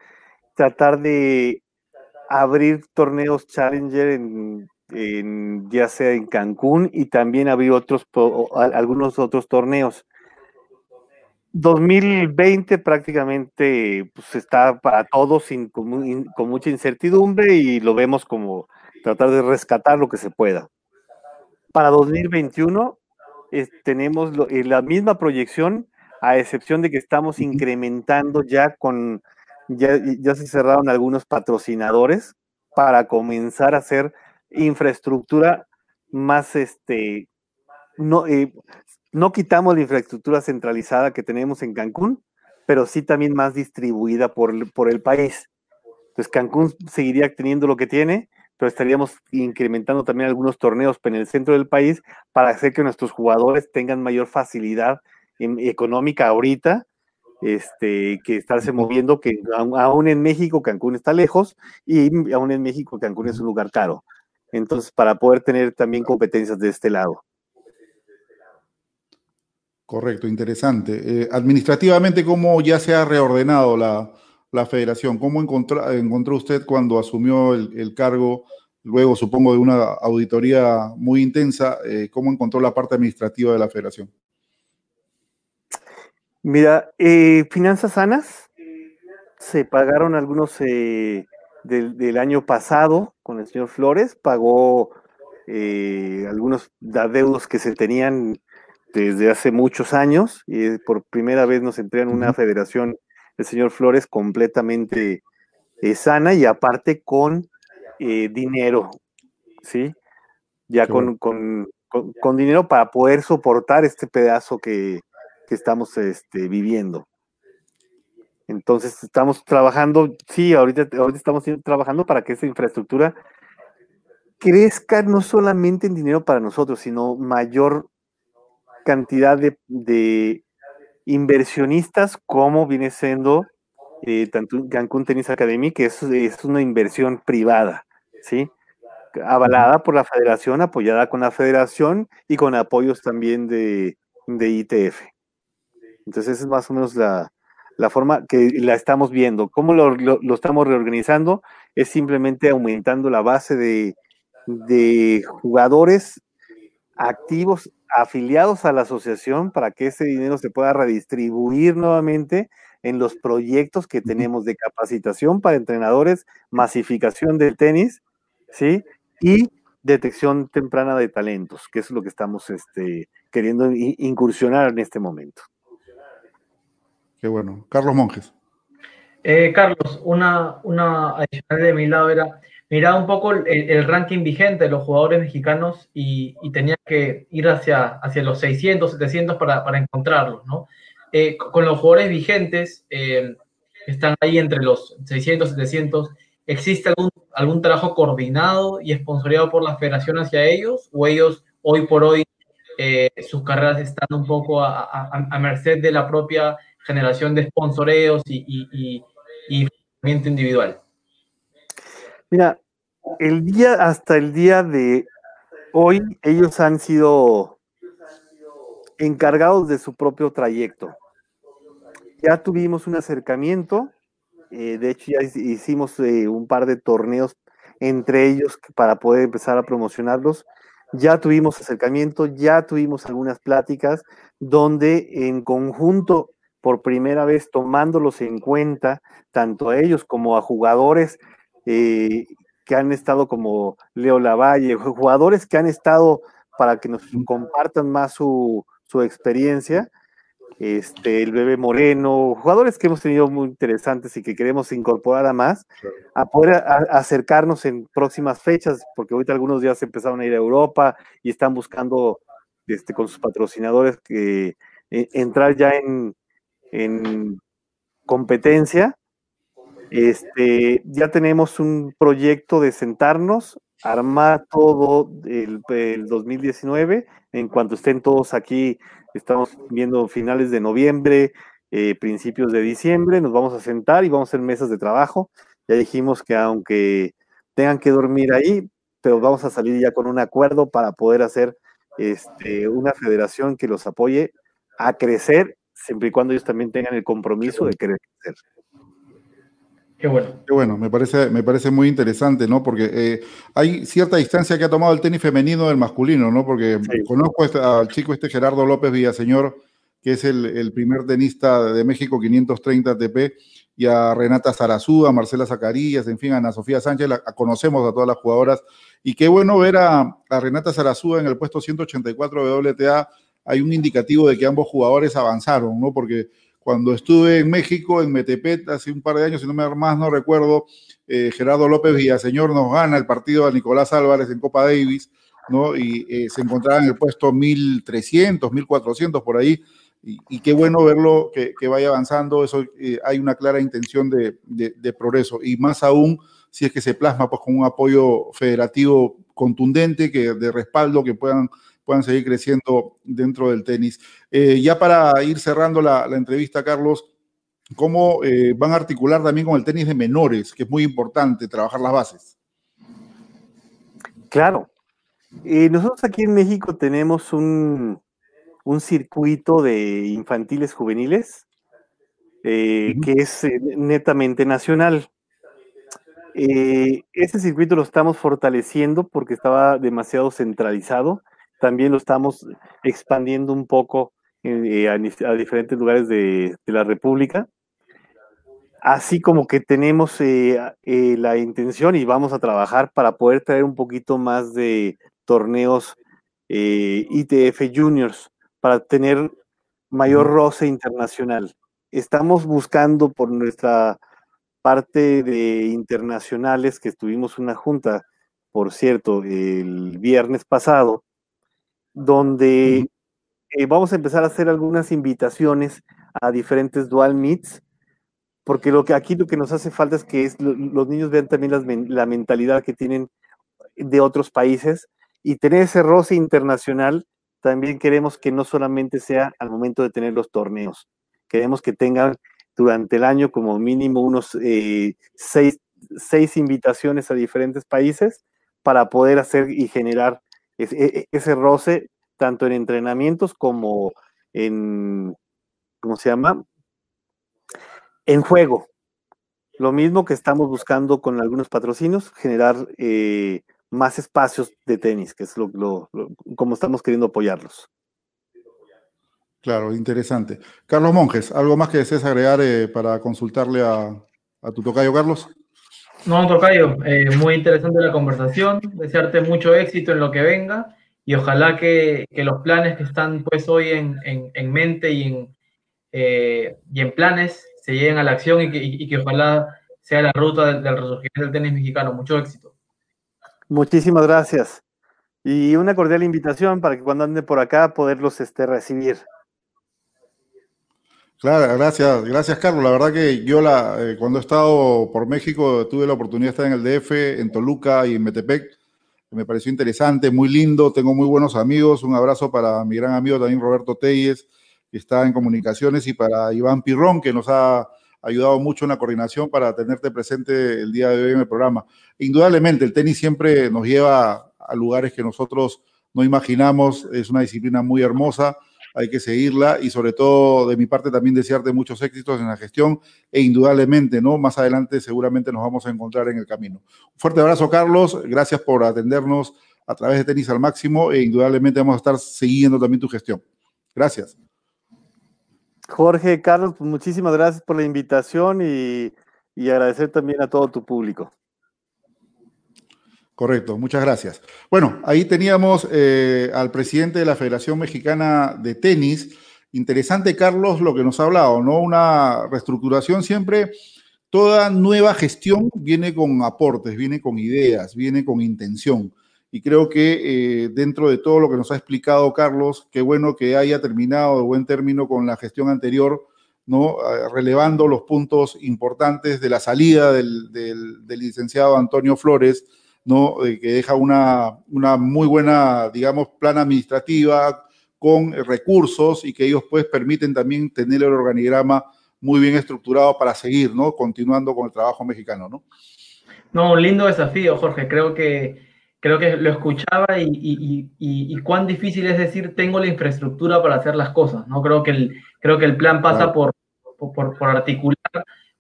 tratar de abrir torneos Challenger en, ya sea en Cancún y también abrir otros, algunos otros torneos. 2020 prácticamente pues, está para todos con, mucha incertidumbre y lo vemos como tratar de rescatar lo que se pueda. Para 2021 tenemos eh, la misma proyección, a excepción de que estamos incrementando ya con ya, se cerraron algunos patrocinadores para comenzar a hacer infraestructura más, este, no, eh, no quitamos la infraestructura centralizada que tenemos en Cancún, pero sí también más distribuida por, por el país. Entonces Cancún seguiría teniendo lo que tiene, pero estaríamos incrementando también algunos torneos en el centro del país para hacer que nuestros jugadores tengan mayor facilidad económica ahorita este, que estarse moviendo, que aún en México Cancún está lejos y aún en México Cancún es un lugar caro. Entonces, para poder tener también competencias de este lado. Correcto, interesante. Eh, administrativamente, ¿cómo ya se ha reordenado la, federación? ¿Cómo encontró, encontró, usted cuando asumió el, cargo, luego supongo de una auditoría muy intensa, eh, cómo encontró la parte administrativa de la federación? Mira, eh, finanzas sanas, se pagaron algunos eh, del, año pasado con el señor Flores, pagó eh, algunos adeudos que se tenían desde hace muchos años y por primera vez nos entregan una federación, el señor Flores, completamente sana y aparte con dinero, ¿sí? Ya con, con, dinero para poder soportar este pedazo que, estamos este, viviendo. Entonces estamos trabajando, sí, ahorita, ahorita estamos trabajando para que esa infraestructura crezca no solamente en dinero para nosotros, sino mayor cantidad de, inversionistas como viene siendo eh, Cancún Tennis Academy, que es, es una inversión privada, ¿sí? Avalada por la federación, apoyada con la federación y con apoyos también de, de ITF. Entonces, es más o menos la, forma que la estamos viendo. ¿Cómo lo, estamos reorganizando? Es simplemente aumentando la base de, jugadores activos afiliados a la asociación para que ese dinero se pueda redistribuir nuevamente en los proyectos que tenemos de capacitación para entrenadores, masificación del tenis, ¿sí? Y detección temprana de talentos, que es lo que estamos este, queriendo incursionar en este momento. Qué bueno. Carlos Monjes. Eh, Carlos, una, una adicional de mi lado era, miraba un poco el, ranking vigente de los jugadores mexicanos y, tenía que ir hacia, hacia los 600, 700 para, para encontrarlos, ¿no? Eh, con los jugadores vigentes, eh, están ahí entre los 600, 700, ¿existe algún, algún trabajo coordinado y esponsoreado por la federación hacia ellos? ¿O ellos hoy por hoy sus carreras están un poco a, merced de la propia generación de sponsoreos y, y, y, individual? Mira, el día hasta el día de hoy, ellos han sido encargados de su propio trayecto. Ya tuvimos un acercamiento, eh, de hecho ya hicimos eh, un par de torneos entre ellos para poder empezar a promocionarlos. Ya tuvimos acercamiento, ya tuvimos algunas pláticas donde en conjunto, por primera vez tomándolos en cuenta, tanto a ellos como a jugadores eh, que han estado como Leo Lavalle, jugadores que han estado para que nos compartan más su, su experiencia, este, el bebé Moreno, jugadores que hemos tenido muy interesantes y que queremos incorporar a más, a poder acercarnos en próximas fechas, porque ahorita algunos días empezaron a ir a Europa y están buscando este, con sus patrocinadores que e, entrar ya en, en competencia. Este, ya tenemos un proyecto de sentarnos, armar todo el, el 2019, en cuanto estén todos aquí Estamos viendo finales de noviembre, eh, principios de diciembre, nos vamos a sentar y vamos a hacer mesas de trabajo. Ya dijimos que aunque tengan que dormir ahí, pero vamos a salir ya con un acuerdo para poder hacer este, una federación que los apoye a crecer, siempre y cuando ellos también tengan el compromiso de querer crecer. Qué bueno. Qué bueno, me parece, me parece muy interesante, ¿no? Porque eh, hay cierta distancia que ha tomado el tenis femenino del masculino, ¿no? Porque conozco este, al chico este Gerardo López Villaseñor, que es el, primer tenista de México 530 ATP, y a Renata Zarazú, a Marcela Zacarías, en fin, a Ana Sofía Sánchez, la, conocemos a todas las jugadoras. Y qué bueno ver a, a Renata Zarazú en el puesto 184 de WTA. Hay un indicativo de que ambos jugadores avanzaron, ¿no? Porque cuando estuve en México, en Metepet, hace un par de años, si no me más no recuerdo, eh, Gerardo López Villaseñor nos gana el partido a Nicolás Álvarez en Copa Davis, ¿no? Y eh, se encontraba en el puesto 1300, 1400 por ahí. Y, qué bueno verlo que, vaya avanzando, eso eh, hay una clara intención de, de, progreso. Y más aún si es que se plasma pues, con un apoyo federativo contundente, que, de respaldo, que puedan puedan seguir creciendo dentro del tenis. Eh, ya para ir cerrando la, entrevista, Carlos, ¿cómo eh, van a articular también con el tenis de menores, que es muy importante, trabajar las bases? Claro. Eh, nosotros aquí en México tenemos un, circuito de infantiles juveniles que es netamente nacional. ese circuito lo estamos fortaleciendo porque estaba demasiado centralizado también lo estamos expandiendo un poco eh, a, diferentes lugares de, la República. Así como que tenemos eh, eh, la intención y vamos a trabajar para poder traer un poquito más de torneos ITF Juniors para tener mayor roce internacional. Estamos buscando por nuestra parte de internacionales, que estuvimos una junta, por cierto, el viernes pasado, donde eh, vamos a empezar a hacer algunas invitaciones a diferentes dual meets, porque lo que aquí lo que nos hace falta es que los niños vean también la mentalidad que tienen de otros países y tener ese roce internacional. También queremos que no solamente sea al momento de tener los torneos, queremos que tengan durante el año como mínimo unos eh, seis, seis invitaciones a diferentes países para poder hacer y generar e, e, ese roce tanto en entrenamientos como en, ¿cómo se llama? En juego. Lo mismo que estamos buscando con algunos patrocinios, generar eh, más espacios de tenis, que es lo, como estamos queriendo apoyarlos. Claro, interesante. Carlos Monjes, ¿algo más que desees agregar eh, para consultarle a, a, tu tocayo, Carlos? No, tocayo, eh, muy interesante la conversación, desearte mucho éxito en lo que venga y ojalá que, los planes que están pues hoy en, mente y en, eh, y en planes se lleguen a la acción y que, ojalá sea la ruta del, del, resurgimiento del tenis mexicano. Mucho éxito. Muchísimas gracias. Y una cordial invitación para que cuando anden por acá poderlos este, recibir. Claro, gracias, gracias Carlos. La verdad que yo eh, cuando he estado por México tuve la oportunidad de estar en el DF, en Toluca y en Metepec. Me pareció interesante, muy lindo, tengo muy buenos amigos, un abrazo para mi gran amigo también Roberto Telles, que está en comunicaciones, y para Iván Pirrón, que nos ha ayudado mucho en la coordinación para tenerte presente el día de hoy en el programa. Indudablemente, el tenis siempre nos lleva a lugares que nosotros no imaginamos, es una disciplina muy hermosa, hay que seguirla y sobre todo de mi parte también desearte muchos éxitos en la gestión e indudablemente, ¿no? Más adelante seguramente nos vamos a encontrar en el camino. Un fuerte abrazo, Carlos, gracias por atendernos a través de Tenis al Máximo e indudablemente vamos a estar siguiendo también tu gestión. Gracias. Jorge, Carlos, pues muchísimas gracias por la invitación y, agradecer también a todo tu público. Correcto, muchas gracias. Bueno, ahí teníamos eh, al presidente de la Federación Mexicana de Tenis. Interesante, Carlos, lo que nos ha hablado, ¿no? Una reestructuración siempre, toda nueva gestión viene con aportes, viene con ideas, viene con intención y creo que eh, dentro de todo lo que nos ha explicado Carlos, qué bueno que haya terminado de buen término con la gestión anterior, ¿no? Ah, relevando los puntos importantes de la salida del, licenciado Antonio Flores, ¿no? que deja una, una muy buena, digamos, plan administrativa con recursos y que ellos pues permiten también tener el organigrama muy bien estructurado para seguir, ¿no? Continuando con el trabajo mexicano, ¿no? No, un lindo desafío, Jorge. Creo que creo que lo escuchaba y, y, y, cuán difícil es decir, tengo la infraestructura para hacer las cosas, ¿no? Creo que el, creo que el plan pasa por, por, por, articular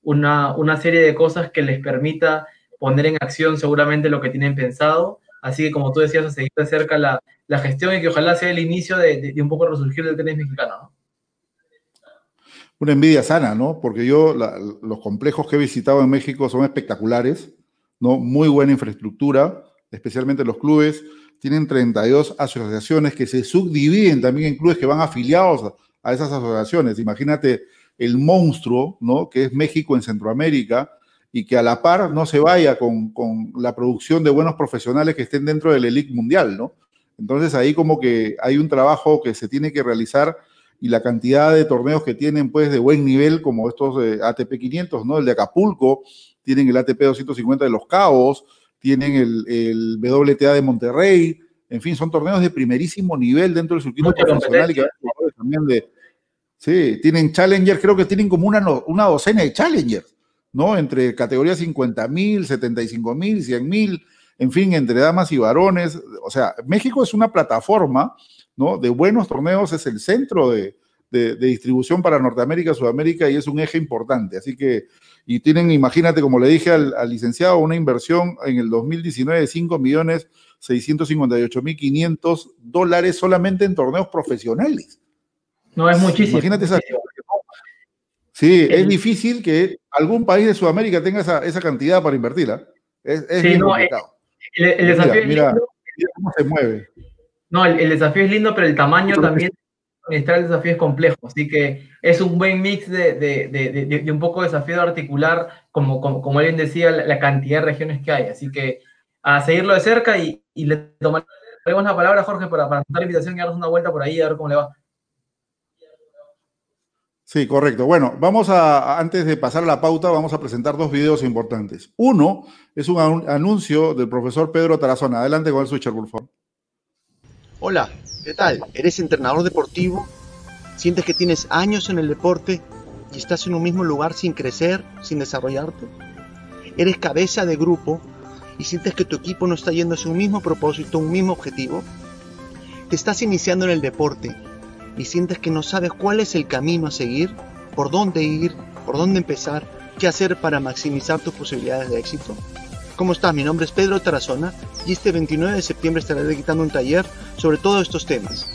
una, una, serie de cosas que les permita poner en acción seguramente lo que tienen pensado. Así que, como tú decías, a seguir cerca la, la gestión y que ojalá sea el inicio de, de, un poco resurgir del tenis mexicano, ¿no? Una envidia sana, ¿no? Porque yo, los complejos que he visitado en México son espectaculares, ¿no? Muy buena infraestructura, especialmente los clubes, tienen 32 asociaciones que se subdividen también en clubes que van afiliados a esas asociaciones. Imagínate el monstruo, ¿no? Que es México en Centroamérica y que a la par no se vaya con, la producción de buenos profesionales que estén dentro del elite mundial, ¿no? Entonces ahí como que hay un trabajo que se tiene que realizar y la cantidad de torneos que tienen pues de buen nivel como estos de ATP 500, ¿no? El de Acapulco, tienen el ATP 250 de Los Cabos, tienen el, el, WTA de Monterrey, en fin, son torneos de primerísimo nivel dentro del circuito profesional y que también de, sí, tienen Challenger, creo que tienen como una, una docena de Challengers, ¿no? Entre categorías 50 mil, 75 mil, 100 mil, en fin, entre damas y varones. O sea, México es una plataforma, ¿no? De buenos torneos, es el centro de, de, distribución para Norteamérica, Sudamérica y es un eje importante. Así que, y tienen, imagínate, como le dije al, licenciado, una inversión en el 2019 de 5 millones 658 mil 500 dólares solamente en torneos profesionales. No es muchísimo. Imagínate esa. Sí, es difícil que algún país de Sudamérica tenga esa, esa cantidad para invertirla. Es, es sí, no, El, desafío mira, es lindo. mira, cómo se mueve. No, el, desafío es lindo, pero el tamaño también administrar el desafío es complejo, así que es un buen mix de, de, de, de un poco desafío de articular, como, como, como alguien decía, la, cantidad de regiones que hay. Así que a seguirlo de cerca y, y le tomaremos la palabra a Jorge para, para dar la invitación y darnos una vuelta por ahí a ver cómo le va. Sí, correcto. Bueno, vamos a, antes de pasar a la pauta, vamos a presentar dos videos importantes. Uno es un anuncio del profesor Pedro Tarazona. Adelante con el switcher, por favor. Hola, ¿qué tal? ¿Eres entrenador deportivo? ¿Sientes que tienes años en el deporte y estás en un mismo lugar sin crecer, sin desarrollarte? ¿Eres cabeza de grupo y sientes que tu equipo no está yendo hacia un mismo propósito, un mismo objetivo? ¿Te estás iniciando en el deporte y sientes que no sabes cuál es el camino a seguir, por dónde ir, por dónde empezar, qué hacer para maximizar tus posibilidades de éxito? ¿Cómo estás? Mi nombre es Pedro Tarazona y este 29 de septiembre estaré dictando un taller sobre todos estos temas.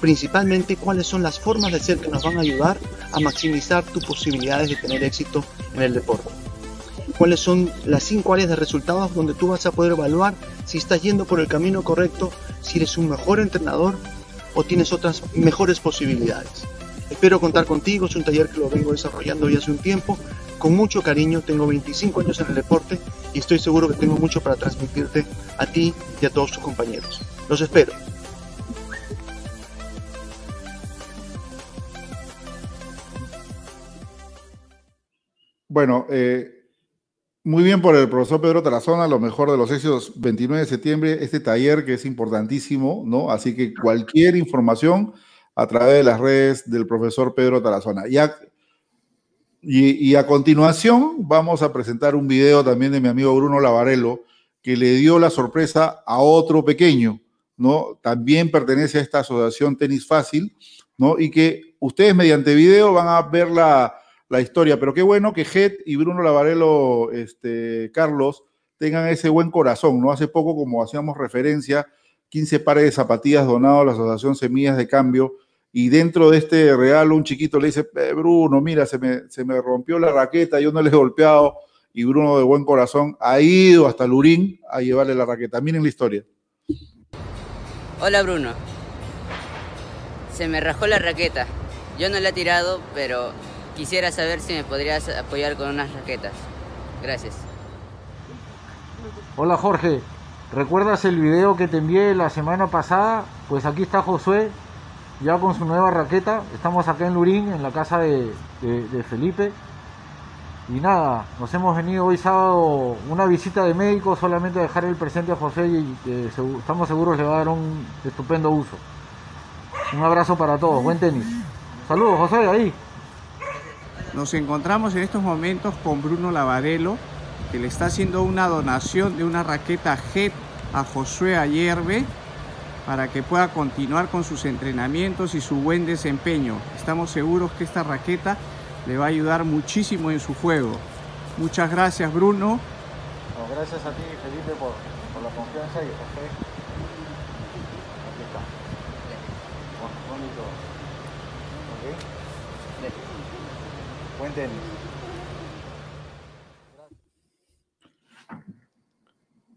Principalmente cuáles son las formas de ser que nos van a ayudar a maximizar tus posibilidades de tener éxito en el deporte. Cuáles son las cinco áreas de resultados donde tú vas a poder evaluar si estás yendo por el camino correcto, si eres un mejor entrenador o tienes otras mejores posibilidades. Espero contar contigo, es un taller que lo vengo desarrollando ya hace un tiempo con mucho cariño, tengo 25 años en el deporte y estoy seguro que tengo mucho para transmitirte a ti y a todos tus compañeros. Los espero. Bueno, eh, muy bien por el profesor Pedro Tarazona, lo mejor de los éxitos, 29 de septiembre, este taller que es importantísimo, ¿no? Así que cualquier información a través de las redes del profesor Pedro Tarazona. Y a, continuación vamos a presentar un video también de mi amigo Bruno Lavarello, que le dio la sorpresa a otro pequeño, ¿no? También pertenece a esta asociación Tenis Fácil, ¿no? Y que ustedes mediante video van a ver la, la historia, pero qué bueno que Jet y Bruno Lavarello, este, Carlos, tengan ese buen corazón, ¿no? Hace poco, como hacíamos referencia, 15 pares de zapatillas donados a la Asociación Semillas de Cambio, y dentro de este regalo un chiquito le dice, eh, Bruno, mira, se me, se me rompió la raqueta, yo no le he golpeado, y Bruno de buen corazón ha ido hasta Lurín a llevarle la raqueta. Miren la historia. Hola Bruno, se me rajó la raqueta. Yo no la he tirado, pero quisiera saber si me podrías apoyar con unas raquetas. Gracias. Hola Jorge, ¿recuerdas el video que te envié la semana pasada? Pues aquí está Josué, ya con su nueva raqueta. Estamos acá en Lurín, en la casa de, Felipe. Y nada, nos hemos venido hoy sábado una visita de médico, solamente a dejar el presente a José y estamos seguros le va a dar un estupendo uso. Un abrazo para todos, buen tenis. Saludos José, ahí. Nos encontramos en estos momentos con Bruno Lavarello, que le está haciendo una donación de una raqueta JET a Josué Ayerbe para que pueda continuar con sus entrenamientos y su buen desempeño. Estamos seguros que esta raqueta le va a ayudar muchísimo en su juego. Muchas gracias Bruno. gracias a ti Felipe por, la confianza y José. Aquí está. Bonito.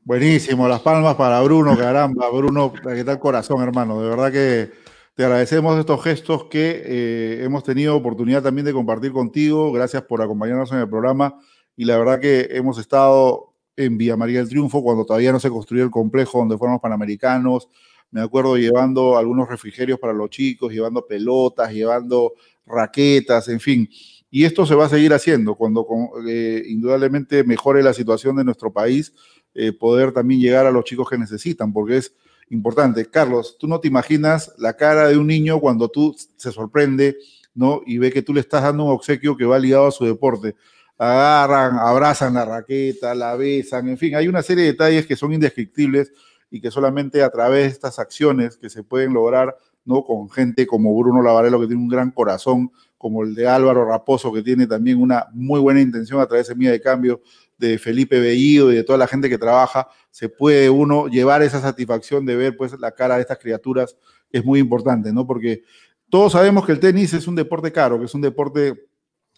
Buenísimo, las palmas para Bruno, caramba, Bruno, ¿qué tal corazón, hermano? De verdad que te agradecemos estos gestos que eh, hemos tenido oportunidad también de compartir contigo. Gracias por acompañarnos en el programa. Y la verdad que hemos estado en Villa María del Triunfo cuando todavía no se construyó el complejo donde fueron los panamericanos. Me acuerdo llevando algunos refrigerios para los chicos, llevando pelotas, llevando raquetas, en fin. Y esto se va a seguir haciendo cuando eh, indudablemente mejore la situación de nuestro país eh, poder también llegar a los chicos que necesitan, porque es importante. Carlos, tú no te imaginas la cara de un niño cuando tú se sorprende, ¿no? Y ve que tú le estás dando un obsequio que va ligado a su deporte. Agarran, abrazan la raqueta, la besan, en fin, hay una serie de detalles que son indescriptibles y que solamente a través de estas acciones que se pueden lograr, ¿no? Con gente como Bruno Lavarello, que tiene un gran corazón, como el de Álvaro Raposo, que tiene también una muy buena intención a través de Mía de Cambio, de Felipe Bellido y de toda la gente que trabaja, se puede uno llevar esa satisfacción de ver pues la cara de estas criaturas, es muy importante, ¿no? Porque todos sabemos que el tenis es un deporte caro, que es un deporte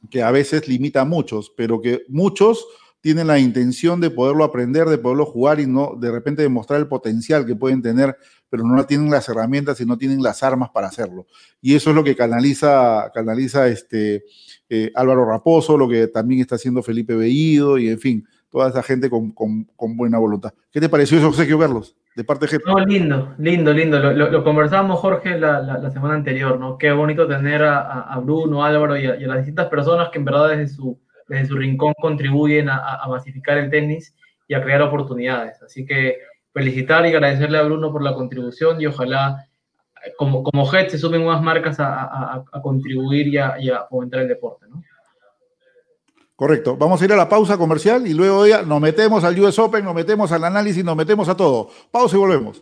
que a veces limita a muchos, pero que muchos tienen la intención de poderlo aprender, de poderlo jugar y no de repente demostrar el potencial que pueden tener, pero no tienen las herramientas y no tienen las armas para hacerlo. Y eso es lo que canaliza, canaliza este, eh, Álvaro Raposo, lo que también está haciendo Felipe Bellido y en fin, toda esa gente con, buena voluntad. ¿Qué te pareció eso, José verlos De parte de No, lindo, lindo, lindo. Lo, conversábamos, Jorge, la, semana anterior, ¿no? Qué bonito tener a, Bruno, Álvaro y a, las distintas personas que en verdad desde su, desde su rincón contribuyen a, masificar el tenis y a crear oportunidades. Así que felicitar y agradecerle a Bruno por la contribución y ojalá como, como head se sumen más marcas a, contribuir y a, y fomentar el deporte, ¿no? Correcto. Vamos a ir a la pausa comercial y luego ya nos metemos al US Open, nos metemos al análisis, nos metemos a todo. Pausa y volvemos.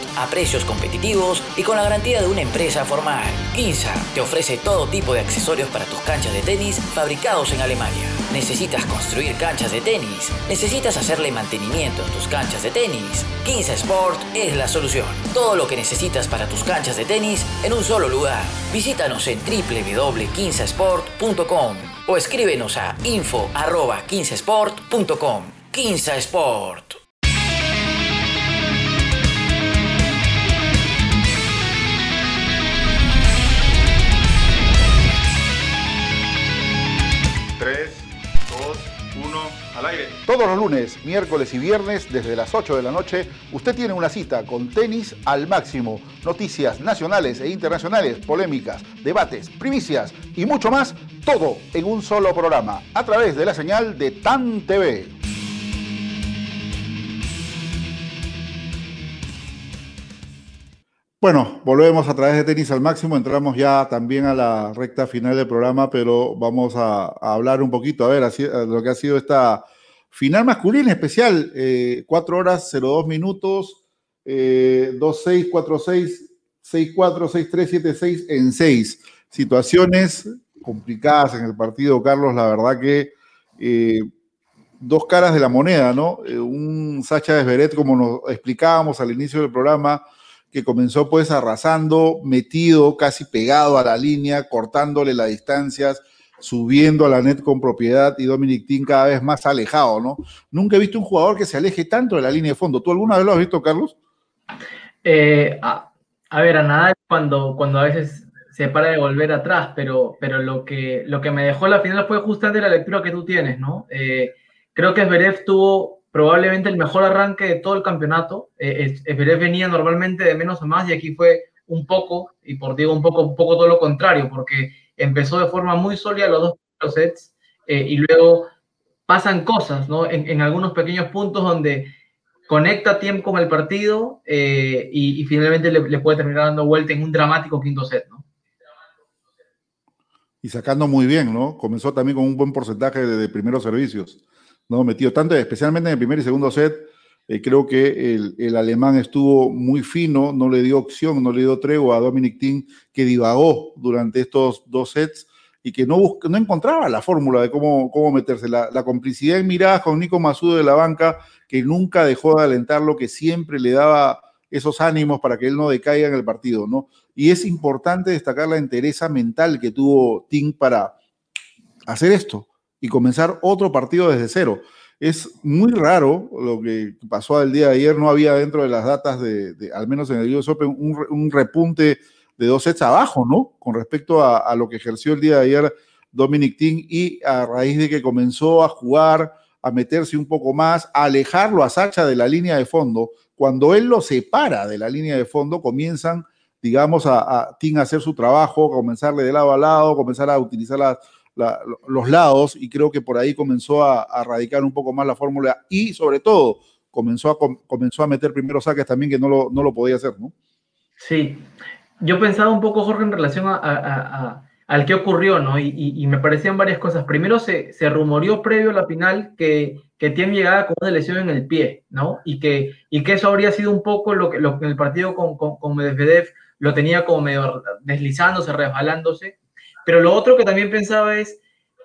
a precios competitivos y con la garantía de una empresa formal. Kinsa te ofrece todo tipo de accesorios para tus canchas de tenis fabricados en Alemania. ¿Necesitas construir canchas de tenis? ¿Necesitas hacerle mantenimiento a tus canchas de tenis? Kinsa Sport es la solución. Todo lo que necesitas para tus canchas de tenis en un solo lugar. Visítanos en www.kinsasport.com o escríbenos a info.15sport.com. Kinsa Sport. Al aire. Todos los lunes, miércoles y viernes, desde las 8 de la noche, usted tiene una cita con tenis al máximo. Noticias nacionales e internacionales, polémicas, debates, primicias y mucho más, todo en un solo programa, a través de la señal de TAN TV. Bueno, volvemos a través de Tenis al Máximo, entramos ya también a la recta final del programa, pero vamos a, hablar un poquito, a ver, así, lo que ha sido esta Final masculina especial, 4 eh, horas 02 minutos, eh, 2-6, 4-6, 6-4, 6-3, 7-6 en 6. Situaciones complicadas en el partido, Carlos, la verdad que eh, dos caras de la moneda, ¿no? Eh, un Sacha Desberet, como nos explicábamos al inicio del programa, que comenzó pues arrasando, metido, casi pegado a la línea, cortándole las distancias, subiendo a la net con propiedad y Dominic Team cada vez más alejado, ¿no? Nunca he visto un jugador que se aleje tanto de la línea de fondo. ¿Tú alguna vez lo has visto, Carlos? Eh, a, ver, a nada cuando, cuando a veces se para de volver atrás, pero, pero lo, que, lo que me dejó la final fue justamente la lectura que tú tienes, ¿no? Eh, creo que Zverev tuvo probablemente el mejor arranque de todo el campeonato. Eh, venía normalmente de menos a más y aquí fue un poco, y por digo un poco, un poco todo lo contrario, porque empezó de forma muy sólida los dos sets eh, y luego pasan cosas, ¿no? En, algunos pequeños puntos donde conecta tiempo con el partido eh, y, finalmente le, puede terminar dando vuelta en un dramático quinto set, ¿no? Y sacando muy bien, ¿no? Comenzó también con un buen porcentaje de, primeros servicios, ¿no? Metido tanto, especialmente en el primer y segundo set, eh, creo que el, el, alemán estuvo muy fino, no le dio opción, no le dio tregua a Dominic Thiem, que divagó durante estos dos sets y que no, no encontraba la fórmula de cómo, cómo meterse. La, la, complicidad en miradas con Nico Masudo de la banca, que nunca dejó de alentarlo, que siempre le daba esos ánimos para que él no decaiga en el partido, ¿no? Y es importante destacar la entereza mental que tuvo Tim para hacer esto y comenzar otro partido desde cero. Es muy raro lo que pasó el día de ayer, no había dentro de las datas de, al menos en el US Open, un, repunte de dos sets abajo, ¿no? Con respecto a, lo que ejerció el día de ayer Dominic Thiem y a raíz de que comenzó a jugar, a meterse un poco más, a alejarlo a Sacha de la línea de fondo, cuando él lo separa de la línea de fondo, comienzan, digamos, a, a a hacer su trabajo, comenzarle de lado a lado, comenzar a utilizar las los lados y creo que por ahí comenzó a, radicar un poco más la fórmula y sobre todo comenzó a, comenzó a meter primeros saques también que no lo, no lo podía hacer, ¿no? Sí, yo pensaba un poco, Jorge, en relación a, al que ocurrió, ¿no? Y, me parecían varias cosas. Primero se, se rumoreó previo a la final que, que Tiem llegaba con una lesión en el pie, ¿no? Y que, y que eso habría sido un poco lo que, lo que el partido con, con, con Medvedev lo tenía como medio deslizándose, resbalándose pero lo otro que también pensaba es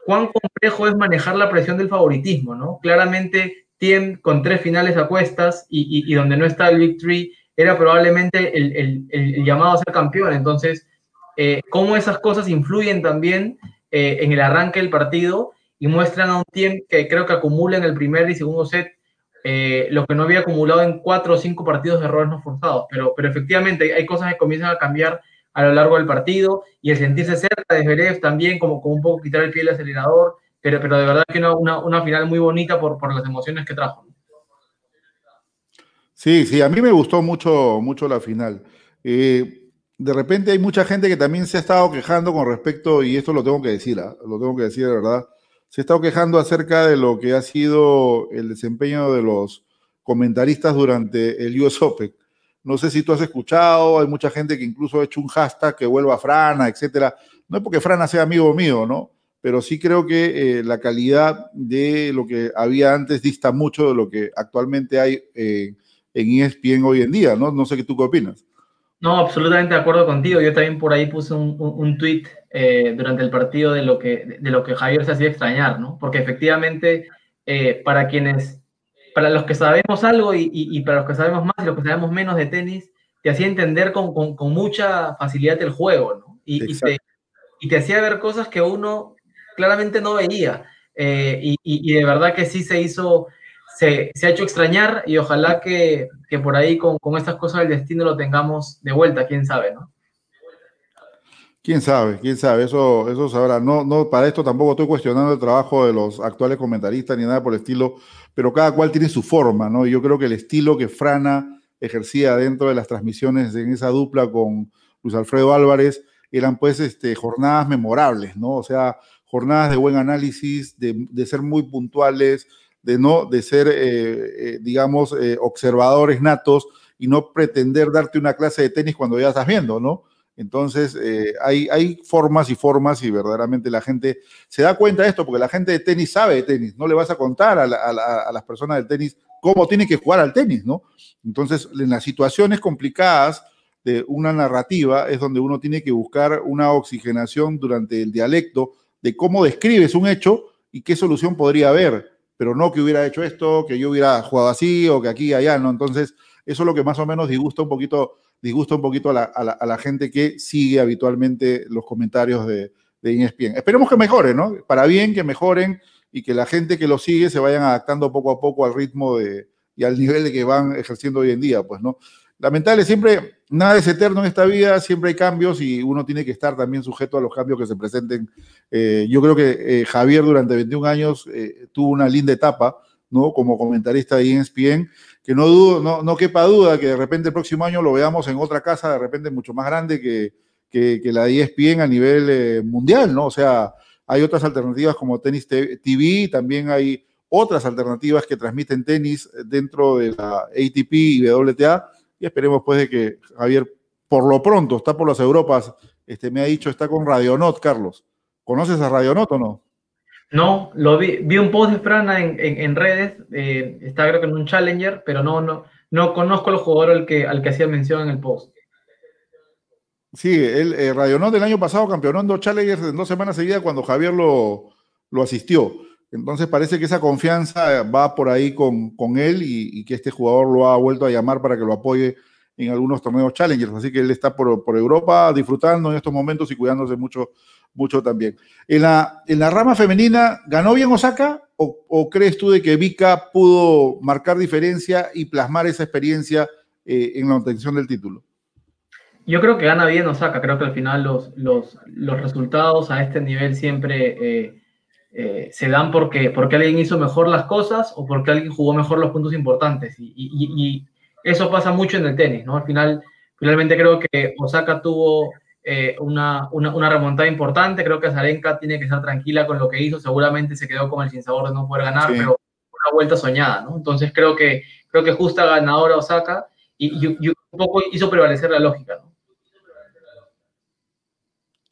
cuán complejo es manejar la presión del favoritismo, ¿no? Claramente, Tiem con tres finales a cuestas y, donde no está el Victory era probablemente el, llamado a ser campeón. Entonces, eh, cómo esas cosas influyen también eh, en el arranque del partido y muestran a un Tiem que creo que acumula en el primer y segundo set eh, lo que no había acumulado en cuatro o cinco partidos de errores no forzados. Pero, pero efectivamente hay cosas que comienzan a cambiar a lo largo del partido y el sentirse cerca de Zverev también, como, como un poco quitar el pie del acelerador, pero, pero de verdad que una, una, final muy bonita por, por las emociones que trajo. Sí, sí, a mí me gustó mucho, mucho la final. Eh, de repente hay mucha gente que también se ha estado quejando con respecto, y esto lo tengo que decir, ¿ah? lo tengo que decir de verdad, se ha estado quejando acerca de lo que ha sido el desempeño de los comentaristas durante el US Open. No sé si tú has escuchado, hay mucha gente que incluso ha hecho un hashtag que vuelva a Frana, etcétera. No es porque Frana sea amigo mío, ¿no? Pero sí creo que eh, la calidad de lo que había antes dista mucho de lo que actualmente hay eh, en ESPN hoy en día, ¿no? No sé qué tú qué opinas. No, absolutamente de acuerdo contigo. Yo también por ahí puse un, un, tweet eh, durante el partido de lo, que, de lo que Javier se hacía extrañar, ¿no? Porque efectivamente, para quienes para los que sabemos algo y, para los que sabemos más y los que sabemos menos de tenis, te hacía entender con, mucha facilidad el juego, ¿no? Y, te, hacía ver cosas que uno claramente no veía. Eh, y, de verdad que sí se hizo, se, ha hecho extrañar y ojalá que, por ahí con, estas cosas del destino lo tengamos de vuelta, quién sabe, ¿no? Quién sabe, quién sabe, eso, eso sabrá. No, no, para esto tampoco estoy cuestionando el trabajo de los actuales comentaristas ni nada por el estilo, pero cada cual tiene su forma, ¿no? Y yo creo que el estilo que Frana ejercía dentro de las transmisiones en esa dupla con Luis Alfredo Álvarez eran pues este, jornadas memorables, ¿no? O sea, jornadas de buen análisis, de, ser muy puntuales, de no, de ser, eh, eh, digamos, eh, observadores natos y no pretender darte una clase de tenis cuando ya estás viendo, ¿no? Entonces, eh, hay, formas y formas y verdaderamente la gente se da cuenta de esto, porque la gente de tenis sabe de tenis, no le vas a contar a, las personas del tenis cómo tienen que jugar al tenis, ¿no? Entonces, en las situaciones complicadas de una narrativa es donde uno tiene que buscar una oxigenación durante el dialecto de cómo describes un hecho y qué solución podría haber, pero no que hubiera hecho esto, que yo hubiera jugado así o que aquí y allá, ¿no? Entonces, eso es lo que más o menos disgusta un poquito disgusta un poquito a la, gente que sigue habitualmente los comentarios de, de ESPN. Esperemos que mejore, ¿no? Para bien que mejoren y que la gente que lo sigue se vayan adaptando poco a poco al ritmo de, y al nivel de que van ejerciendo hoy en día, pues, ¿no? Lamentable, siempre, nada es eterno en esta vida, siempre hay cambios y uno tiene que estar también sujeto a los cambios que se presenten. Eh, yo creo que eh, Javier durante 21 años eh, tuvo una linda etapa, ¿no? Como comentarista de ESPN que no, dudo, no, no quepa duda que de repente el próximo año lo veamos en otra casa, de repente mucho más grande que, que, que la ESPN a nivel eh, mundial, ¿no? O sea, hay otras alternativas como Tenis TV, también hay otras alternativas que transmiten tenis dentro de la ATP y WTA, y esperemos pues de que Javier, por lo pronto, está por las Europas, este, me ha dicho, está con Radionot, Carlos. ¿Conoces a Radionot o no? No, lo vi, vi un post de Frana en, redes, eh, está creo que en un Challenger, pero no, no, no conozco al jugador al que, al que hacía mención en el post. Sí, el eh, del año pasado campeonó en dos Challengers en dos semanas seguidas cuando Javier lo, lo asistió. Entonces parece que esa confianza va por ahí con, con él y, que este jugador lo ha vuelto a llamar para que lo apoye en algunos torneos Challengers. Así que él está por, por Europa disfrutando en estos momentos y cuidándose mucho mucho también. En la, en la rama femenina, ¿ganó bien Osaka o, crees tú de que Vika pudo marcar diferencia y plasmar esa experiencia eh, en la obtención del título? Yo creo que gana bien Osaka, creo que al final los, los, los resultados a este nivel siempre eh, eh, se dan porque, porque alguien hizo mejor las cosas o porque alguien jugó mejor los puntos importantes. Y, y eso pasa mucho en el tenis, ¿no? Al final, finalmente creo que Osaka tuvo eh, una, una, remontada importante. Creo que Zarenka tiene que estar tranquila con lo que hizo. Seguramente se quedó con el sinsabor de no poder ganar, pero una vuelta soñada, ¿no? Entonces creo que, creo que justa ganadora Osaka y, un poco hizo prevalecer la lógica, ¿no?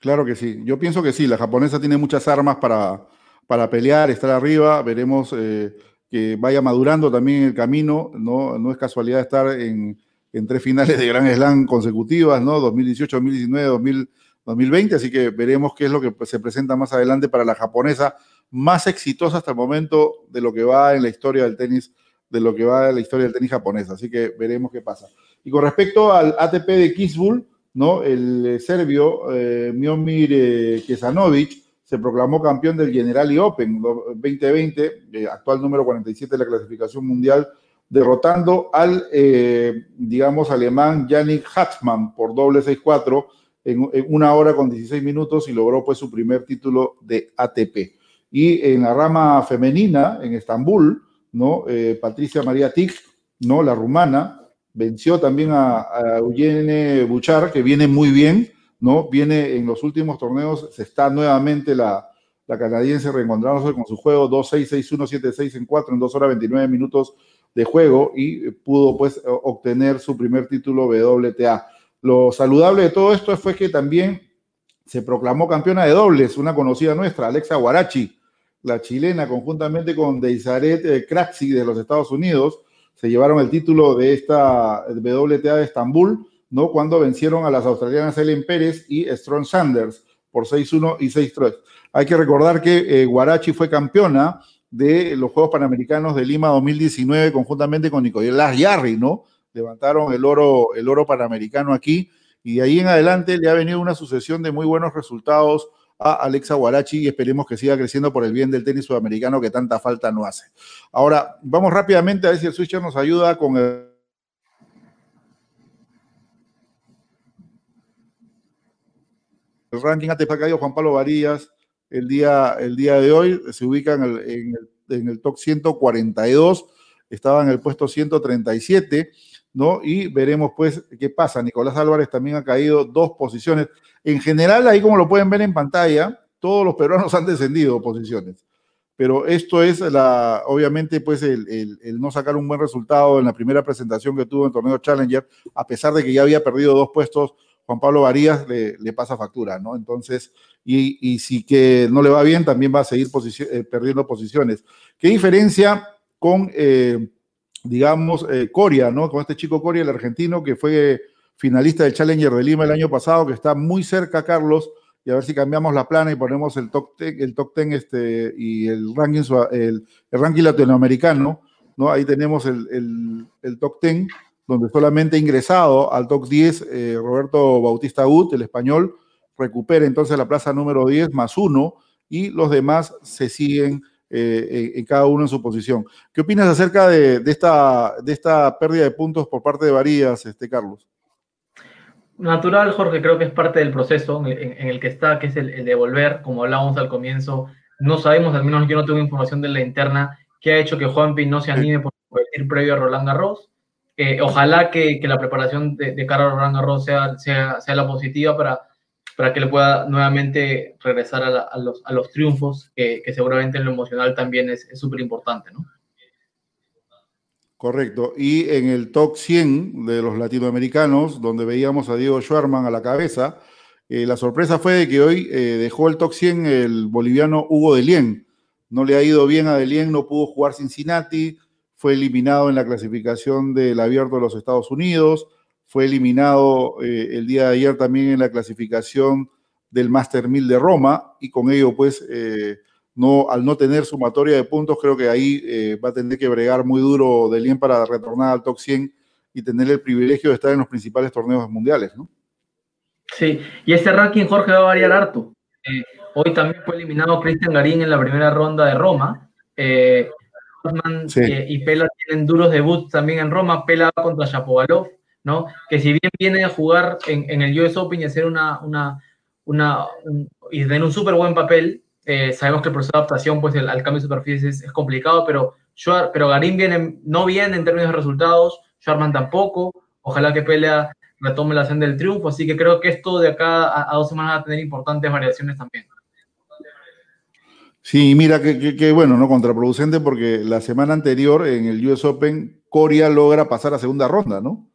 Claro que sí. Yo pienso que sí. La japonesa tiene muchas armas para, para pelear, estar arriba. Veremos eh, que vaya madurando también el camino. No, no es casualidad estar en en tres finales de Gran Slam consecutivas, ¿no? 2018, 2019, 2020, así que veremos qué es lo que se presenta más adelante para la japonesa, más exitosa hasta el momento de lo que va en la historia del tenis, de lo que va en la historia del tenis japonesa, así que veremos qué pasa. Y con respecto al ATP de Kisbul, ¿no? El eh, serbio eh, Miomir eh, Kesanovic se proclamó campeón del Generali Open 2020, eh, actual número 47 de la clasificación mundial, derrotando al, eh, digamos, alemán Yannick Hatzmann por doble 6-4 en, una hora con 16 minutos y logró pues su primer título de ATP. Y en la rama femenina, en Estambul, ¿no? Eh, Patricia María Tic, ¿no? La rumana, venció también a, a Eugene Buchar, que viene muy bien, ¿no? Viene en los últimos torneos, se está nuevamente la, la canadiense reencontrándose con su juego 2-6, 6-1, 7-6 en 4 en 2 horas 29 minutos de juego y pudo pues obtener su primer título WTA. Lo saludable de todo esto fue que también se proclamó campeona de dobles, una conocida nuestra, Alexa Guarachi, la chilena, conjuntamente con Deisaret Kraxi de los Estados Unidos, se llevaron el título de esta WTA de Estambul, ¿no? Cuando vencieron a las australianas Ellen Pérez y Strong Sanders por 6-1 y 6-3. Hay que recordar que eh, Guarachi fue campeona de los Juegos Panamericanos de Lima 2019 conjuntamente con Nicolás Yarri, ¿no? Levantaron el oro, el oro panamericano aquí y de ahí en adelante le ha venido una sucesión de muy buenos resultados a Alexa Guarachi y esperemos que siga creciendo por el bien del tenis sudamericano que tanta falta no hace. Ahora, vamos rápidamente a ver si el switcher nos ayuda con el ranking antes para caído Juan Pablo Varías el día, el día de hoy, se ubica en el, en el, en el top 142, estaba en el puesto 137, ¿no? Y veremos pues qué pasa. Nicolás Álvarez también ha caído dos posiciones. En general, ahí como lo pueden ver en pantalla, todos los peruanos han descendido posiciones. Pero esto es la, obviamente, pues el, el, el, no sacar un buen resultado en la primera presentación que tuvo en el torneo Challenger, a pesar de que ya había perdido dos puestos, Juan Pablo Varías le, le pasa factura, ¿no? Entonces, y, si que no le va bien, también va a seguir eh, perdiendo posiciones. ¿Qué diferencia con, eh, digamos, eh, Coria, ¿no? Con este chico Coria, el argentino, que fue finalista del Challenger de Lima el año pasado, que está muy cerca, Carlos, y a ver si cambiamos la plana y ponemos el top ten, el top ten este, y el ranking, el ranking latinoamericano, ¿no? Ahí tenemos el, el, el top ten, donde solamente ingresado al top 10 eh, Roberto Bautista Gut, el español, recupera entonces la plaza número 10 más uno y los demás se siguen eh, en cada uno en su posición. ¿Qué opinas acerca de, de, esta, de esta pérdida de puntos por parte de Varías, este, Carlos? Natural, Jorge, creo que es parte del proceso en, en el que está, que es el, el, de volver, como hablábamos al comienzo. No sabemos, al menos yo no tengo información de la interna, que ha hecho que Juanpi no se anime por ir previo a Roland Garros. Ojalá que, la preparación de, de cara a Roland Garros sea, sea, sea la positiva para, para que le pueda nuevamente regresar a, los, a los, triunfos, que, que, seguramente en lo emocional también es súper importante, ¿no? Correcto. Y en el top 100 de los latinoamericanos, donde veíamos a Diego Schwarman a la cabeza, eh, la sorpresa fue de que hoy eh, dejó el top 100 el boliviano Hugo Delien. No le ha ido bien a Delien, no pudo jugar Cincinnati, fue eliminado en la clasificación del Abierto de los Estados Unidos, fue eliminado eh, el día de ayer también en la clasificación del Master 1000 de Roma y con ello pues eh, no, al no tener sumatoria de puntos creo que ahí eh, va a tener que bregar muy duro Delien para retornar al top 100 y tener el privilegio de estar en los principales torneos mundiales, ¿no? Sí, y este ranking Jorge va a variar harto. Hoy también fue eliminado Cristian Garín en la primera ronda de Roma. Eh, sí. y Pela tienen duros debuts también en Roma. Pela contra Shapovalov ¿no? Que si bien viene a jugar en, en el US Open y hacer una, una, una un, y tener un súper buen papel, eh, sabemos que el proceso de adaptación pues, el, al cambio de superficie es, es complicado, pero, pero Garín viene, no viene en términos de resultados, Sharman tampoco, ojalá que Pelea retome la senda del triunfo, así que creo que esto de acá a, a dos semanas va a tener importantes variaciones también. Sí, mira, que, que, que, bueno, no contraproducente porque la semana anterior en el US Open, Coria logra pasar a segunda ronda, ¿no?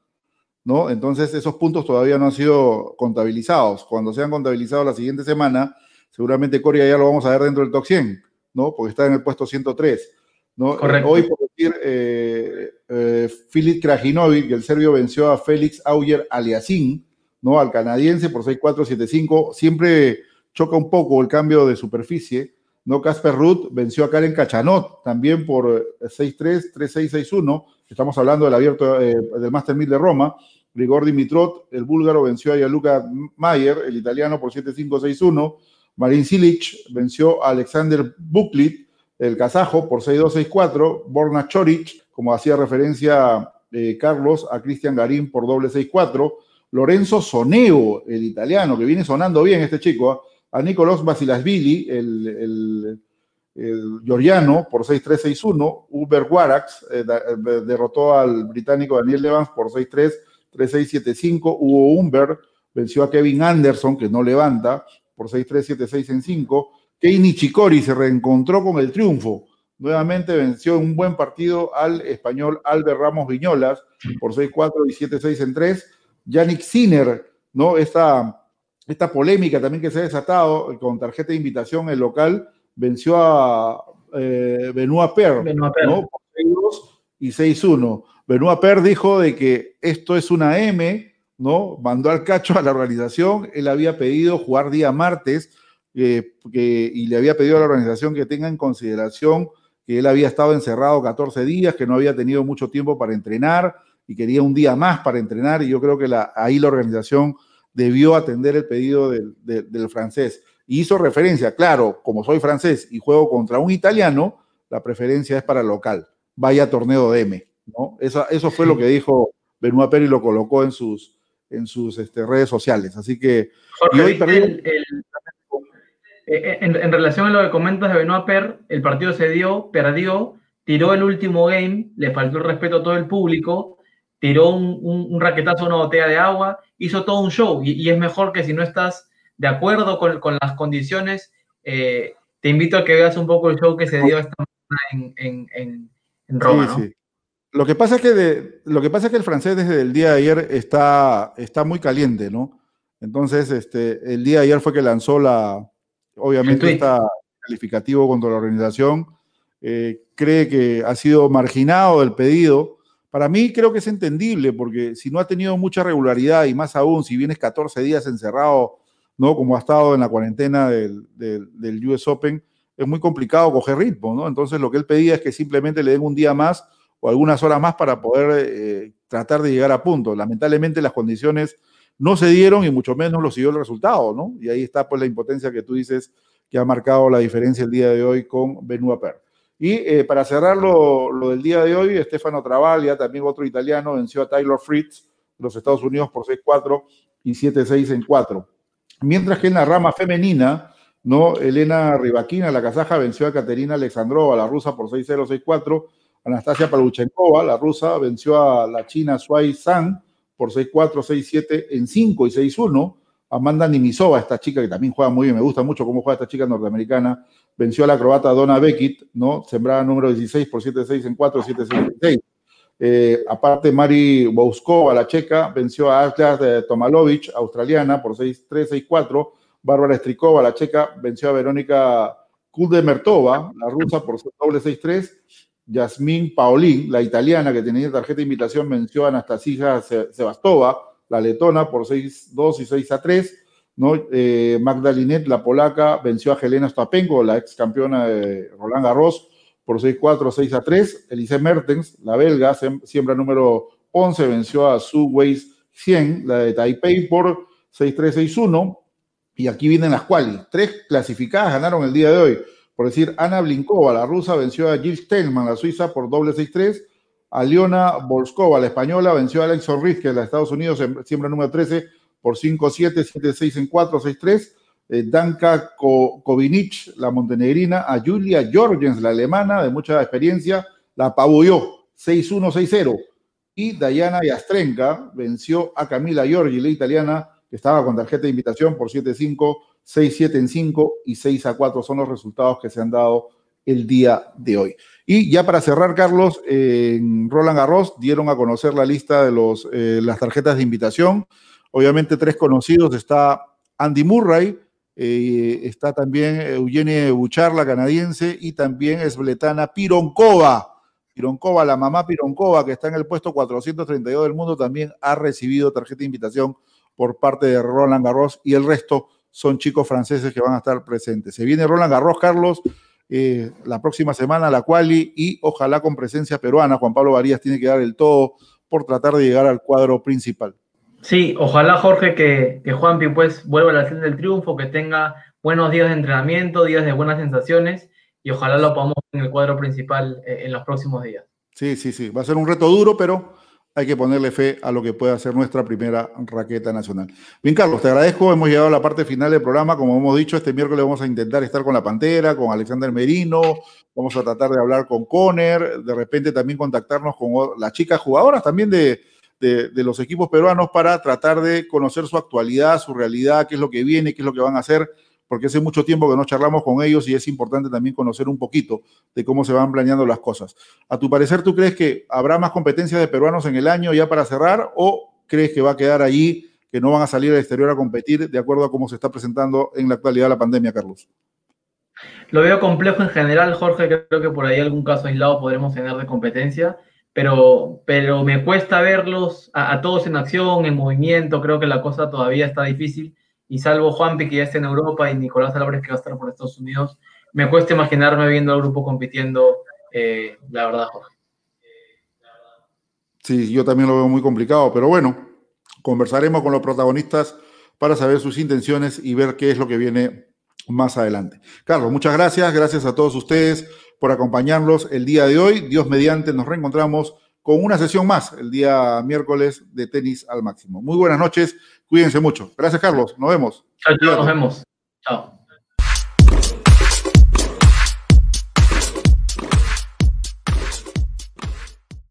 ¿no? Entonces esos puntos todavía no han sido contabilizados. Cuando sean contabilizados la siguiente semana, seguramente Coria ya lo vamos a ver dentro del top 100, ¿no? Porque está en el puesto 103, ¿no? Correcto. Hoy, por decir, eh, eh, Filip Krajinovic, el serbio venció a Félix Auger Aliassime, ¿no? Al canadiense por 6-4-7-5. Siempre choca un poco el cambio de superficie, ¿no? Casper Ruth venció a Karen Cachanot también por 6-3, 3-6-6-1. Estamos hablando del abierto eh, del Master 1000 de Roma. Grigor Dimitrot, el búlgaro, venció a Yaluka Mayer, el italiano, por 7-5-6-1. Marin Silic venció a Alexander Buklit, el kazajo, por 6-2-6-4. Borna Choric, como hacía referencia eh, Carlos, a Cristian Garín por doble 6-4. Lorenzo Soneo, el italiano, que viene sonando bien este chico, ¿eh? A Nicolás Basilasvili, el, el, el, georgiano, por 6-3-6-1. Uber Warax eh, derrotó al británico Daniel Evans por 6-3. 3-6-7-5. Hugo Humber venció a Kevin Anderson, que no levanta, por 6-3, 7-6 en 5. Kei Nichikori se reencontró con el triunfo. Nuevamente venció en un buen partido al español Albert Ramos Viñolas por 6-4 y 7-6 en 3. Yannick Sinner, ¿no? Esta, esta polémica también que se ha desatado con tarjeta de invitación el local, venció a eh, Benoit Per. ¿no? Por 6-2 y 6-1. Benoit Per dijo de que esto es una M, ¿no? Mandó al cacho a la organización, él había pedido jugar día martes eh, que, y le había pedido a la organización que tenga en consideración que él había estado encerrado 14 días, que no había tenido mucho tiempo para entrenar y quería un día más para entrenar y yo creo que la, ahí la organización debió atender el pedido del, del, del francés. Y hizo referencia, claro, como soy francés y juego contra un italiano, la preferencia es para local. Vaya torneo de M. ¿no? Eso, eso fue lo que dijo Benoit Pérez y lo colocó en sus, en sus este, redes sociales. Así que... Jorge, hoy eh, en, relación a lo que comentas de Benoit Per, el partido se dio, perdió, tiró el último game, le faltó el respeto a todo el público, tiró un, raquetazo a una botella de agua, hizo todo un show. Y, es mejor que si no estás de acuerdo con, las condiciones, eh, te invito a que veas un poco el show que se dio esta mañana en, Roma. Sí, sí. Lo que, pasa es que lo que pasa es que el francés desde el día de ayer está, está muy caliente, ¿no? Entonces, este, el día de ayer fue que lanzó la, obviamente está calificativo contra la organización, eh, cree que ha sido marginado del pedido. Para mí creo que es entendible, porque si no ha tenido mucha regularidad y más aún si vienes 14 días encerrado, ¿no? Como ha estado en la cuarentena del, del, US Open, es muy complicado coger ritmo, ¿no? Entonces lo que él pedía es que simplemente le den un día más o algunas horas más para poder eh, tratar de llegar a punto. Lamentablemente las condiciones no se dieron y mucho menos lo siguió el resultado, ¿no? Y ahí está pues la impotencia que tú dices que ha marcado la diferencia el día de hoy con Benoit Per. Y eh, para cerrar lo, del día de hoy, Stefano Travaglia, también otro italiano, venció a Taylor Fritz de los Estados Unidos por 6-4 y 7-6 en 4. Mientras que en la rama femenina, ¿no? Elena Rivaquina, la kazaja, venció a Katerina Alexandrova, la rusa, por 6-0, 6-4. Anastasia Paluchenkova, la rusa, venció a la china Suai San por 6-4, 6-7 en 5 y 6-1. Amanda Nimisova, esta chica que también juega muy bien, me gusta mucho cómo juega esta chica norteamericana, venció a la croata Donna Beckett, ¿no? Sembrada número 16 por 7-6 en 4, 7-6 en 6. Eh, aparte, Mari Bouskova, la checa, venció a de Tomalovic, australiana, por 6-3, 6-4. Bárbara Strikova, la checa, venció a Verónica Kuldemertova, la rusa, por doble 6-3. Yasmín Paolín, la italiana que tenía tarjeta de invitación, venció a Anastasia Sebastova, la letona, por 6-2 y 6-3. Eh, Magdalinet, la polaca, venció a Helena Stapenko, la ex campeona de Roland Garros, por 6-4, 6-3. Elise Mertens, la belga, siembra número 11, venció a Su Weiss 100, la de Taipei, por 6-3, 6-1. Y aquí vienen las cuales. Tres clasificadas ganaron el día de hoy. Por decir, Ana Blinkova, la rusa, venció a Jill Stelman, la suiza, por doble 6-3. Aliona Volskova, la española, venció a Alex Orriz, que es de Estados Unidos, siembra número 13, por 5-7, 7-6 en 4, 6-3. Eh, Danka Kovinic, la montenegrina, a Julia Jorgens, la alemana, de mucha experiencia, la apabulló 6-1, 6-0. Y Dayana Yastrenka venció a Camila Giorgi, la italiana, que estaba con tarjeta de invitación por 7-5, 6-7 en 5 y 6 a 4 son los resultados que se han dado el día de hoy. Y ya para cerrar, Carlos, en Roland Garros dieron a conocer la lista de los, eh, las tarjetas de invitación. Obviamente tres conocidos, está Andy Murray, eh, está también Eugenie Buchar, la canadiense, y también es Bletana Pironkova. Pironkova, la mamá Pironkova, que está en el puesto 432 del mundo, también ha recibido tarjeta de invitación por parte de Roland Garros y el resto son chicos franceses que van a estar presentes. Se viene Roland Garros, Carlos, eh, la próxima semana, la quali, y ojalá con presencia peruana. Juan Pablo Varías tiene que dar el todo por tratar de llegar al cuadro principal. Sí, ojalá Jorge que, Juanpi pues vuelva a la senda del triunfo, que tenga buenos días de entrenamiento, días de buenas sensaciones y ojalá lo podamos en el cuadro principal eh, en los próximos días. Sí, sí, sí, va a ser un reto duro, pero hay que ponerle fe a lo que pueda ser nuestra primera raqueta nacional. Bien, Carlos, te agradezco. Hemos llegado a la parte final del programa. Como hemos dicho, este miércoles vamos a intentar estar con la Pantera, con Alexander Merino. Vamos a tratar de hablar con Conner. De repente también contactarnos con las chicas jugadoras también de, de, los equipos peruanos para tratar de conocer su actualidad, su realidad, qué es lo que viene, qué es lo que van a hacer porque hace mucho tiempo que no charlamos con ellos y es importante también conocer un poquito de cómo se van planeando las cosas. A tu parecer, ¿tú crees que habrá más competencia de peruanos en el año ya para cerrar o crees que va a quedar allí, que no van a salir al exterior a competir de acuerdo a cómo se está presentando en la actualidad la pandemia, Carlos? Lo veo complejo en general, Jorge. Creo que por ahí algún caso aislado podremos tener de competencia, pero, pero me cuesta verlos a, todos en acción, en movimiento. Creo que la cosa todavía está difícil y salvo Juanpi que ya está en Europa y Nicolás Álvarez que va a estar por Estados Unidos, me cuesta imaginarme viendo al grupo compitiendo, eh, la verdad, Jorge. Sí, yo también lo veo muy complicado, pero bueno, conversaremos con los protagonistas para saber sus intenciones y ver qué es lo que viene más adelante. Carlos, muchas gracias, gracias a todos ustedes por acompañarnos el día de hoy. Dios mediante, nos reencontramos con una sesión más el día miércoles de tenis al máximo. Muy buenas noches, cuídense mucho. Gracias, Carlos. Nos vemos. Chao, chao, nos vemos. Chao.